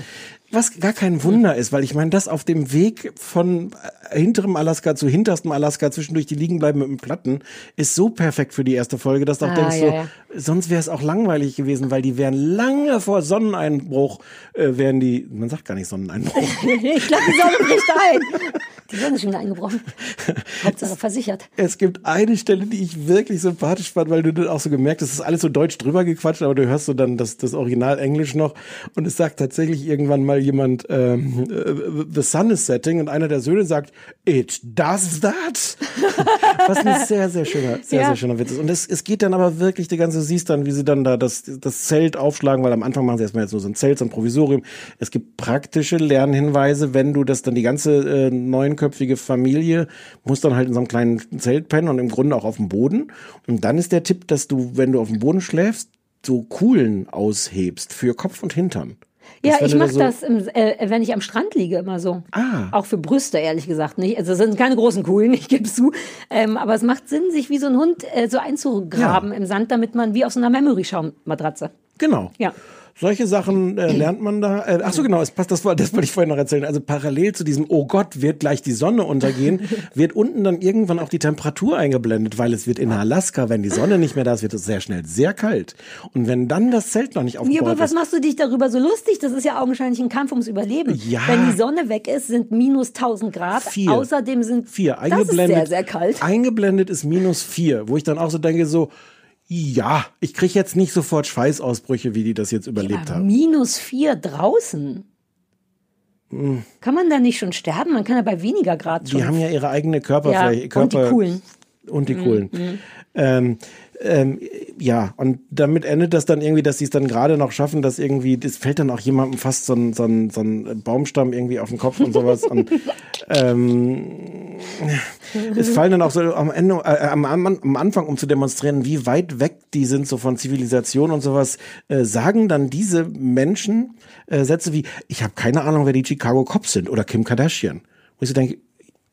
Was gar kein Wunder ist, weil ich meine, das auf dem Weg von äh, hinterem Alaska zu hinterstem Alaska zwischendurch die liegen bleiben mit dem Platten ist so perfekt für die erste Folge, dass du auch Ah, denkst, ja, so, ja. sonst wäre es auch langweilig gewesen, weil die wären lange vor Sonneneinbruch, äh, wären die, man sagt gar nicht Sonneneinbruch, ich glaube, die Sonne bricht ein. Die Sonne ist schon wieder eingebrochen. Hauptsache versichert. Es gibt eine Stelle, die ich wirklich sympathisch fand, weil du dann auch so gemerkt hast, es ist alles so deutsch drüber gequatscht, aber du hörst so dann das, das Original Englisch noch und es sagt tatsächlich irgendwann mal jemand, ähm, äh, the sun is setting und einer der Söhne sagt, it does that. Was ein sehr, sehr schöner, sehr, Ja. sehr schöner Witz ist. Und es, es geht dann aber wirklich, die ganze, du siehst dann, wie sie dann da das, das Zelt aufschlagen, weil am Anfang machen sie erstmal jetzt nur so ein Zelt, so ein Provisorium. Es gibt praktische Lernhinweise, wenn du das dann die ganze äh, neunköpfige Familie muss dann halt in so einem kleinen Zelt pennen und im Grunde auch auf dem Boden. Und dann ist der Tipp, dass du, wenn du auf dem Boden schläfst, so Kuhlen aushebst für Kopf und Hintern. Ja, Das, ich mache so- das, im, äh, wenn ich am Strand liege, immer so. Ah. Auch für Brüste, ehrlich gesagt. Nicht? Also es sind keine großen Kugeln, ich gebe zu. Ähm, aber es macht Sinn, sich wie so ein Hund äh, so einzugraben im Sand, damit man wie auf so einer Memory-Schaummatratze. Genau. Ja. Solche Sachen äh, lernt man da. Äh, ach so, genau, es passt, das, war, das wollte ich vorhin noch erzählen. Also parallel zu diesem, oh Gott, wird gleich die Sonne untergehen, wird unten dann irgendwann auch die Temperatur eingeblendet, weil es wird in Alaska, wenn die Sonne nicht mehr da ist, wird es sehr schnell sehr kalt. Und wenn dann das Zelt noch nicht Ja, aufgebaut aber was ist, machst du dich darüber so lustig? Das ist ja augenscheinlich ein Kampf ums Überleben. Ja. Wenn die Sonne weg ist, sind minus 1000 Grad. Vier. Außerdem sind vier Das ist eingeblendet. sehr, sehr kalt. Eingeblendet ist minus vier, wo ich dann auch so denke, so, ja, ich kriege jetzt nicht sofort Schweißausbrüche, wie die das jetzt überlebt Aber haben. minus 4 draußen. Hm. Kann man da nicht schon sterben? Man kann ja bei weniger Grad schon. Die haben ja ihre eigene Körper, Ja, vielleicht, und die Körper coolen. Und die Mhm, coolen. mhm. Ähm, ähm, ja, und damit endet das dann irgendwie, dass sie es dann gerade noch schaffen, dass irgendwie, das fällt dann auch jemandem fast so ein, so ein, so ein Baumstamm irgendwie auf den Kopf und sowas. und ähm, es fallen dann auch so am Ende, äh, am, am, Anfang, um zu demonstrieren, wie weit weg die sind so von Zivilisation und sowas, äh, sagen dann diese Menschen äh, Sätze wie, ich habe keine Ahnung, wer die Chicago Cops sind oder Kim Kardashian. Wo ich so denke,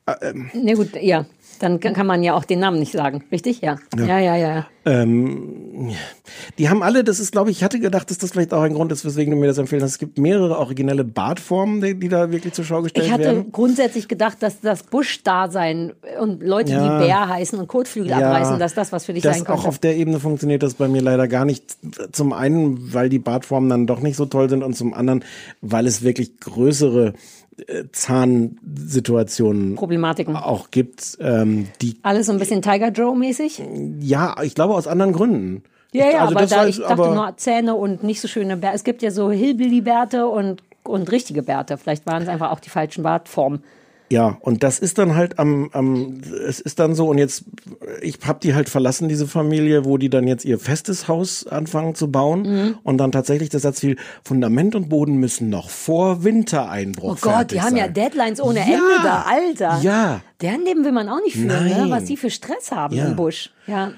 äh, ähm, Na gut, ja. Dann kann man ja auch den Namen nicht sagen, richtig? Ja. Ja, ja, ja. ja. Ähm, die haben alle, das ist, glaube ich, ich hatte gedacht, dass das vielleicht auch ein Grund ist, weswegen du mir das empfehlen hast. Es gibt mehrere originelle Bartformen, die, die da wirklich zur Schau gestellt Ich hatte werden. grundsätzlich gedacht, dass das Busch-Dasein und Leute, Ja. die Bär heißen und Kotflügel abreißen, dass das was für dich das sein Auch könnte. auf der Ebene funktioniert das bei mir leider gar nicht. Zum einen, weil die Bartformen dann doch nicht so toll sind und zum anderen, weil es wirklich größere Zahnsituationen Problematiken auch gibt, ähm, die Alles so ein bisschen Tiger Joe-mäßig? ja, ich glaube aus anderen Gründen. Ja, ja, also aber da, war- ich dachte nur Zähne und nicht so schöne Bärte. Es gibt ja so Hillbilly-Bärte und, und richtige Bärte. Vielleicht waren es einfach auch die falschen Bartformen. Ja, und das ist dann halt am, am es ist dann so und jetzt ich hab die halt verlassen diese Familie, wo die dann jetzt ihr festes Haus anfangen zu bauen Mhm. und dann tatsächlich der Satz fiel, Fundament und Boden müssen noch vor Wintereinbruch Oh Gott, die haben ja sein. Deadlines ohne Ja. Ende da, Alter. Ja. Deren Leben will man auch nicht führen, ne? Was die für Stress haben Ja. im Busch. Ja.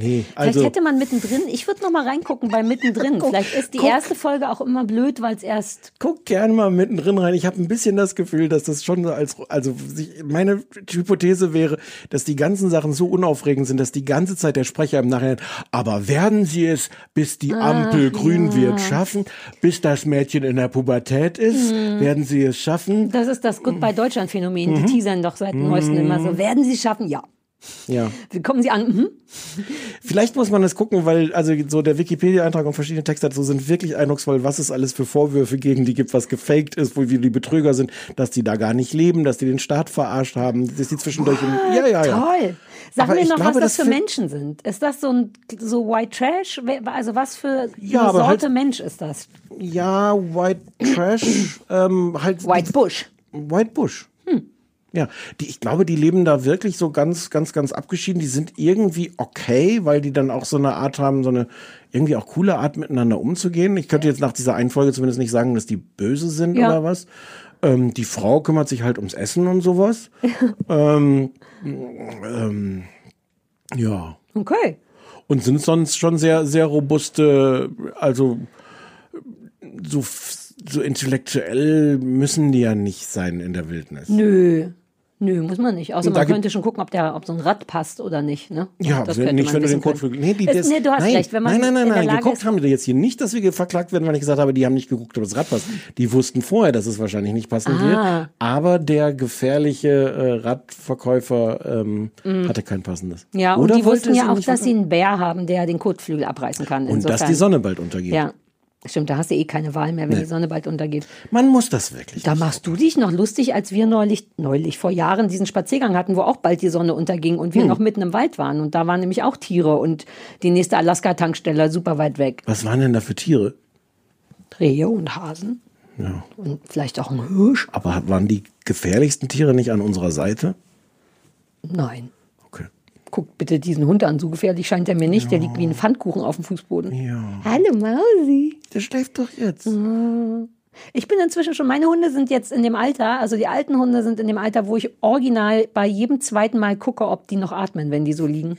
Nee, Vielleicht also hätte man mittendrin, ich würde noch mal reingucken bei mittendrin. Vielleicht ist die guck. erste Folge auch immer blöd, weil es erst guck gern mal mittendrin rein. Ich habe ein bisschen das Gefühl, dass das schon so als also sich, meine Hypothese wäre, dass die ganzen Sachen so unaufregend sind, dass die ganze Zeit der Sprecher im Nachhinein, aber werden sie es, bis die Ampel grün wird, schaffen, bis das Mädchen in der Pubertät ist, Mhm. werden sie es schaffen? Das ist das Goodbye Deutschland Phänomen. Die Mhm. teasern doch seit neuestem immer so. Werden sie es schaffen? Ja. Ja. Wie kommen sie an? Mhm. Vielleicht muss man das gucken, weil also so der Wikipedia-Eintrag und verschiedene Texte dazu sind wirklich eindrucksvoll, was es alles für Vorwürfe gegen die gibt, was gefaked ist, wo wir die Betrüger sind, dass die da gar nicht leben, dass die den Staat verarscht haben, dass die zwischendurch im, ja ja ja. Toll. Sag Aber mir noch, glaube, was das das für Menschen sind. Ist das so ein so White Trash? Also was für Ja, eine Sorte halt- Mensch ist das? Ja, White Trash, ähm, halt. White Bush. White Bush. Ja, die, ich glaube, die leben da wirklich so ganz, ganz, ganz abgeschieden. Die sind irgendwie okay, weil die dann auch so eine Art haben, so eine irgendwie auch coole Art miteinander umzugehen. Ich könnte jetzt nach dieser einen Folge zumindest nicht sagen, dass die böse sind Ja. oder was. Ähm, die Frau kümmert sich halt ums Essen und sowas. ähm, ähm, ja. Okay. Und sind sonst schon sehr, sehr robuste, also so, so intellektuell müssen die ja nicht sein in der Wildnis. Nö. Nö, muss man nicht. Außer Und man könnte schon gucken, ob, der, ob so ein Rad passt oder nicht. Ne? Ja, das könnte nicht, wenn du den. Kotflügel. Nee, die, Ist- das, nee, du hast nein, recht. Wenn man nein, nein, nein, nein. Geguckt ist- haben die jetzt hier nicht, dass wir verklagt werden, weil ich gesagt habe, die haben nicht geguckt, ob das Rad passt. Die wussten vorher, dass es wahrscheinlich nicht passen Ah. wird. Aber der gefährliche äh, Radverkäufer ähm, Mhm. hatte kein passendes. Ja, und Oder die wollte wussten ja auch, dass sie einen Bär haben, der den Kotflügel abreißen kann. Und dass Insofern. die Sonne bald untergeht. Ja, stimmt, da hast du eh keine Wahl mehr, wenn Nee. die Sonne bald untergeht. Man muss das wirklich. Da machst du dich noch lustig, als wir neulich, neulich vor Jahren diesen Spaziergang hatten, wo auch bald die Sonne unterging und wir Hm. noch mitten im Wald waren. Und da waren nämlich auch Tiere und die nächste Alaska-Tankstelle super weit weg. Was waren denn da für Tiere? Rehe und Hasen Ja. und vielleicht auch ein Hirsch. Aber waren die gefährlichsten Tiere nicht an unserer Seite? Nein. Okay. Guck bitte diesen Hund an, so gefährlich scheint er mir nicht. Der liegt wie ein Pfannkuchen auf dem Fußboden. Ja. Hallo Mausi. Der schläft doch jetzt. Ich bin inzwischen schon, meine Hunde sind jetzt in dem Alter, also die alten Hunde sind in dem Alter, wo ich original bei jedem zweiten Mal gucke, ob die noch atmen, wenn die so liegen.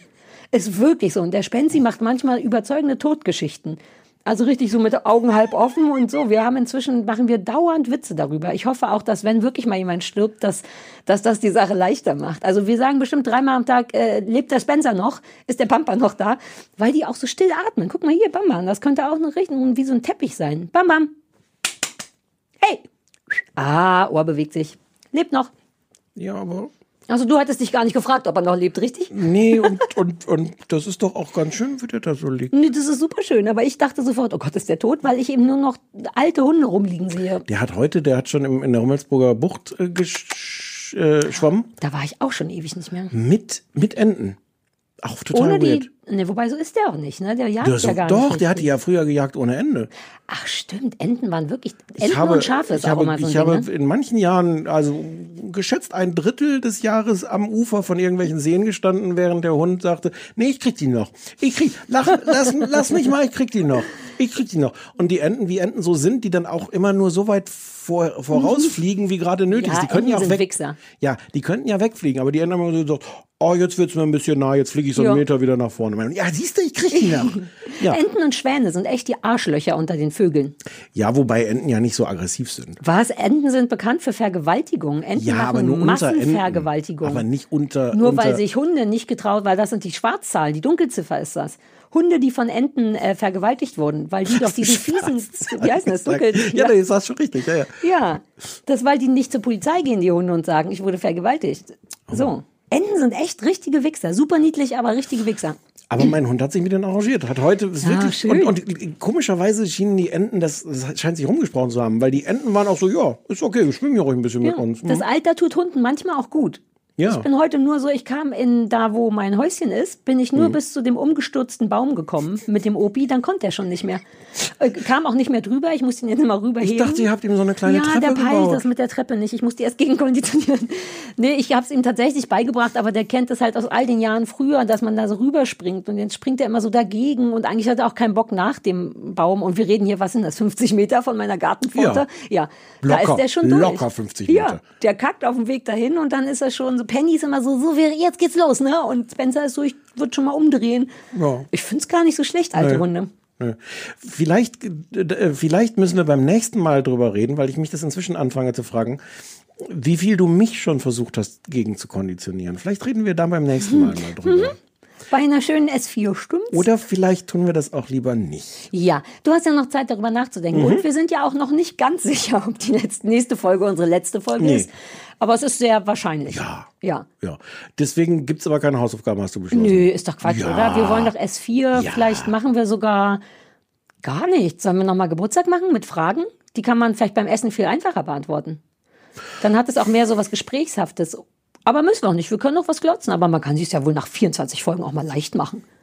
Ist wirklich so. Und der Spenzi macht manchmal überzeugende Todgeschichten. Also richtig so mit Augen halb offen und so. Wir haben inzwischen, machen wir dauernd Witze darüber. Ich hoffe auch, dass wenn wirklich mal jemand stirbt, dass, dass das die Sache leichter macht. Also wir sagen bestimmt dreimal am Tag, äh, lebt der Spencer noch? Ist der Pampa noch da? Weil die auch so still atmen. Guck mal hier, Bam Bam. Das könnte auch eine Richtung wie so ein Teppich sein. Bam Bam. Hey. Ah, Ohr bewegt sich. Lebt noch. Ja, aber. Also du hattest dich gar nicht gefragt, ob er noch lebt, richtig? Nee, und, und, und das ist doch auch ganz schön, wie der da so liegt. Nee, das ist super schön. Aber ich dachte sofort, oh Gott, ist der tot, weil ich eben nur noch alte Hunde rumliegen sehe. Der hat heute, der hat schon im, in der Rummelsburger Bucht äh, äh, geschwommen. Da war ich auch schon ewig nicht mehr. Mit, mit Enten. Auch total Ohne weird. die. Ne, wobei so ist der auch nicht, ne? Der jagt Der ja gar doch, nicht. der hatte ja früher gejagt ohne Ende. Ach stimmt, Enten waren wirklich. Ich Enten habe, und Schafe ist ich auch habe, immer so ich Ding, habe ne? in manchen Jahren, also geschätzt ein Drittel des Jahres am Ufer von irgendwelchen Seen gestanden, während der Hund sagte, nee, ich krieg die noch. Ich krieg, lach, lass, lass mich mal, ich krieg die noch. Ich krieg die noch. Und die Enten, wie Enten so sind, die dann auch immer nur so weit vor, vorausfliegen, wie gerade nötig Ja, ist. Die könnten Enten ja auch weg. Wichser. Ja, die könnten ja wegfliegen, aber die Enten haben immer so gesagt, oh, jetzt wird's mir ein bisschen nah, jetzt fliege ich so einen Ja. Meter wieder nach vorne. Ja, siehst du, ich krieg die noch. Ja. Enten und Schwäne sind echt die Arschlöcher unter den Vögeln. ja, wobei Enten ja nicht so aggressiv sind. Was? Enten sind bekannt für Vergewaltigung. Enten Ja, machen aber nur unter Enten. Massenvergewaltigung. Aber nicht unter. Nur unter, weil sich Hunde nicht getraut, weil das sind die Schwarzzahlen, die Dunkelziffer ist das. Hunde, die von Enten äh, vergewaltigt wurden, weil die doch diesen fiesen, wie heißt das, dunkel, Ja, ja. das hast schon richtig. Ja, ja. ja, das weil die nicht zur Polizei gehen, die Hunde, und sagen, ich wurde vergewaltigt. So. Enten sind echt richtige Wichser. Super niedlich, aber richtige Wichser. Aber mein Hund hat sich mit denen arrangiert. Hat heute ist Ja, wirklich schön. und, und komischerweise schienen die Enten, das, das scheint sich rumgesprochen zu haben, weil die Enten waren auch so, ja, ist okay, schwimmen hier ruhig ein bisschen Ja, mit uns. das Mhm. Alter tut Hunden manchmal auch gut. Ja. Ich bin heute nur so, ich kam in da, wo mein Häuschen ist, bin ich nur Mhm. bis zu dem umgestürzten Baum gekommen mit dem Opi, dann konnte er schon nicht mehr. Äh, kam auch nicht mehr drüber, ich musste ihn jetzt immer rüberheben. Ich dachte, ihr habt ihm so eine kleine ja, Treppe der peilt gebaut. das mit der Treppe nicht. Ich muss die erst gegenkonditionieren. nee, ich habe es ihm tatsächlich beigebracht, aber der kennt es halt aus all den Jahren früher, dass man da so rüberspringt und jetzt springt er immer so dagegen und eigentlich hat er auch keinen Bock nach dem Baum und wir reden hier, was sind das, 50 Meter von meiner Gartenpforte? Ja, da Locker, ist der schon durch. locker 50 Ja, Meter. der kackt auf dem Weg dahin und dann ist er schon so, Penny ist immer so, so, wir- jetzt geht's los, ne? Und Spencer ist so, ich würde schon mal umdrehen. Ja. Ich find's gar nicht so schlecht, alte Nee. Hunde. Vielleicht, äh, äh, vielleicht müssen wir beim nächsten Mal drüber reden, weil ich mich das inzwischen anfange zu fragen, wie viel du mich schon versucht hast, gegen zu konditionieren. Vielleicht reden wir da beim nächsten Mal mal drüber. Bei einer schönen S4, stimmt's? Oder vielleicht tun wir das auch lieber nicht. Ja, du hast ja noch Zeit, darüber nachzudenken. Mhm. Und wir sind ja auch noch nicht ganz sicher, ob die letzte, nächste Folge unsere letzte Folge Nee. ist. Aber es ist sehr wahrscheinlich. Ja. Ja. Ja. Deswegen gibt's aber keine Hausaufgaben, hast du beschlossen. Nö, ist doch Quatsch, Ja. oder? Wir wollen doch S4. Ja. Vielleicht machen wir sogar gar nichts. Sollen wir nochmal Geburtstag machen mit Fragen? Die kann man vielleicht beim Essen viel einfacher beantworten. Dann hat es auch mehr so was Gesprächshaftes. Aber müssen wir auch nicht. Wir können noch was glotzen. Aber man kann sich ja wohl nach 24 Folgen auch mal leicht machen.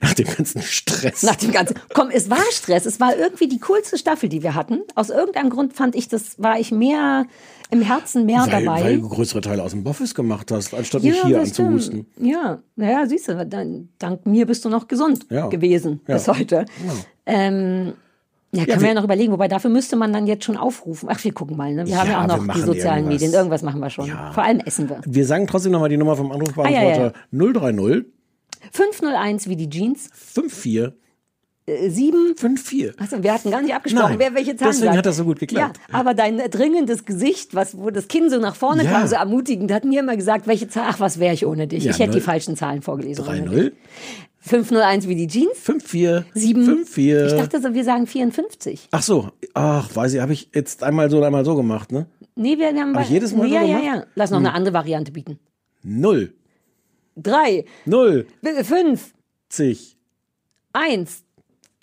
Nach dem ganzen Stress. Nach dem ganzen. Komm, es war Stress. Es war irgendwie die coolste Staffel, die wir hatten. Aus irgendeinem Grund fand ich das, war ich mehr im Herzen mehr weil, dabei. weil du größere Teile aus dem Office gemacht hast, anstatt mich hier anzuhusten. Ja, naja, siehst du, dann, dank mir bist du noch gesund Ja. gewesen Ja. bis heute. Ähm, ja, können wir ja noch überlegen, wobei dafür müsste man dann jetzt schon aufrufen. Ach, wir gucken mal, ne? Wir haben Ja, ja auch noch die sozialen irgendwas. Medien. Irgendwas machen wir schon. Vor allem essen wir. Wir sagen trotzdem nochmal die Nummer vom Anrufbeantworter. Ah, ja, ja. 030 501 wie die Jeans. 54 Äh, 7. 54. Also, wir hatten gar nicht abgesprochen, Nein, wer welche Zahlen deswegen sagt. hat das so gut geklappt. Ja, aber dein dringendes Gesicht, was, wo das Kinn so nach vorne Ja. kam, so ermutigend, hat mir immer gesagt, welche Zahl, ach, was wäre ich ohne dich? Ja, ich hätte die falschen Zahlen vorgelesen. ohne dich. 30 501 wie die Jeans. 54 7. 54. Ich dachte so, wir sagen 54. Ach so, ach, weiß ich, habe ich jetzt einmal so und einmal so gemacht, ne? Nee, wir haben Hab ich jedes Mal ja, so ja, gemacht? ja. Lass noch Hm. eine andere Variante bieten. Null, Drei, null, fünf, zig, eins.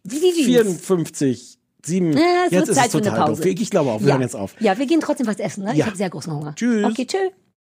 Wie die Jeans. 54, sieben. Ja, es jetzt ist Zeit es total doof. Ich glaube auch, wir ja. hören jetzt auf. Ja, wir gehen trotzdem was essen. Ne? Ich Ja. habe sehr großen Hunger. Tschüss. Okay, tschüss.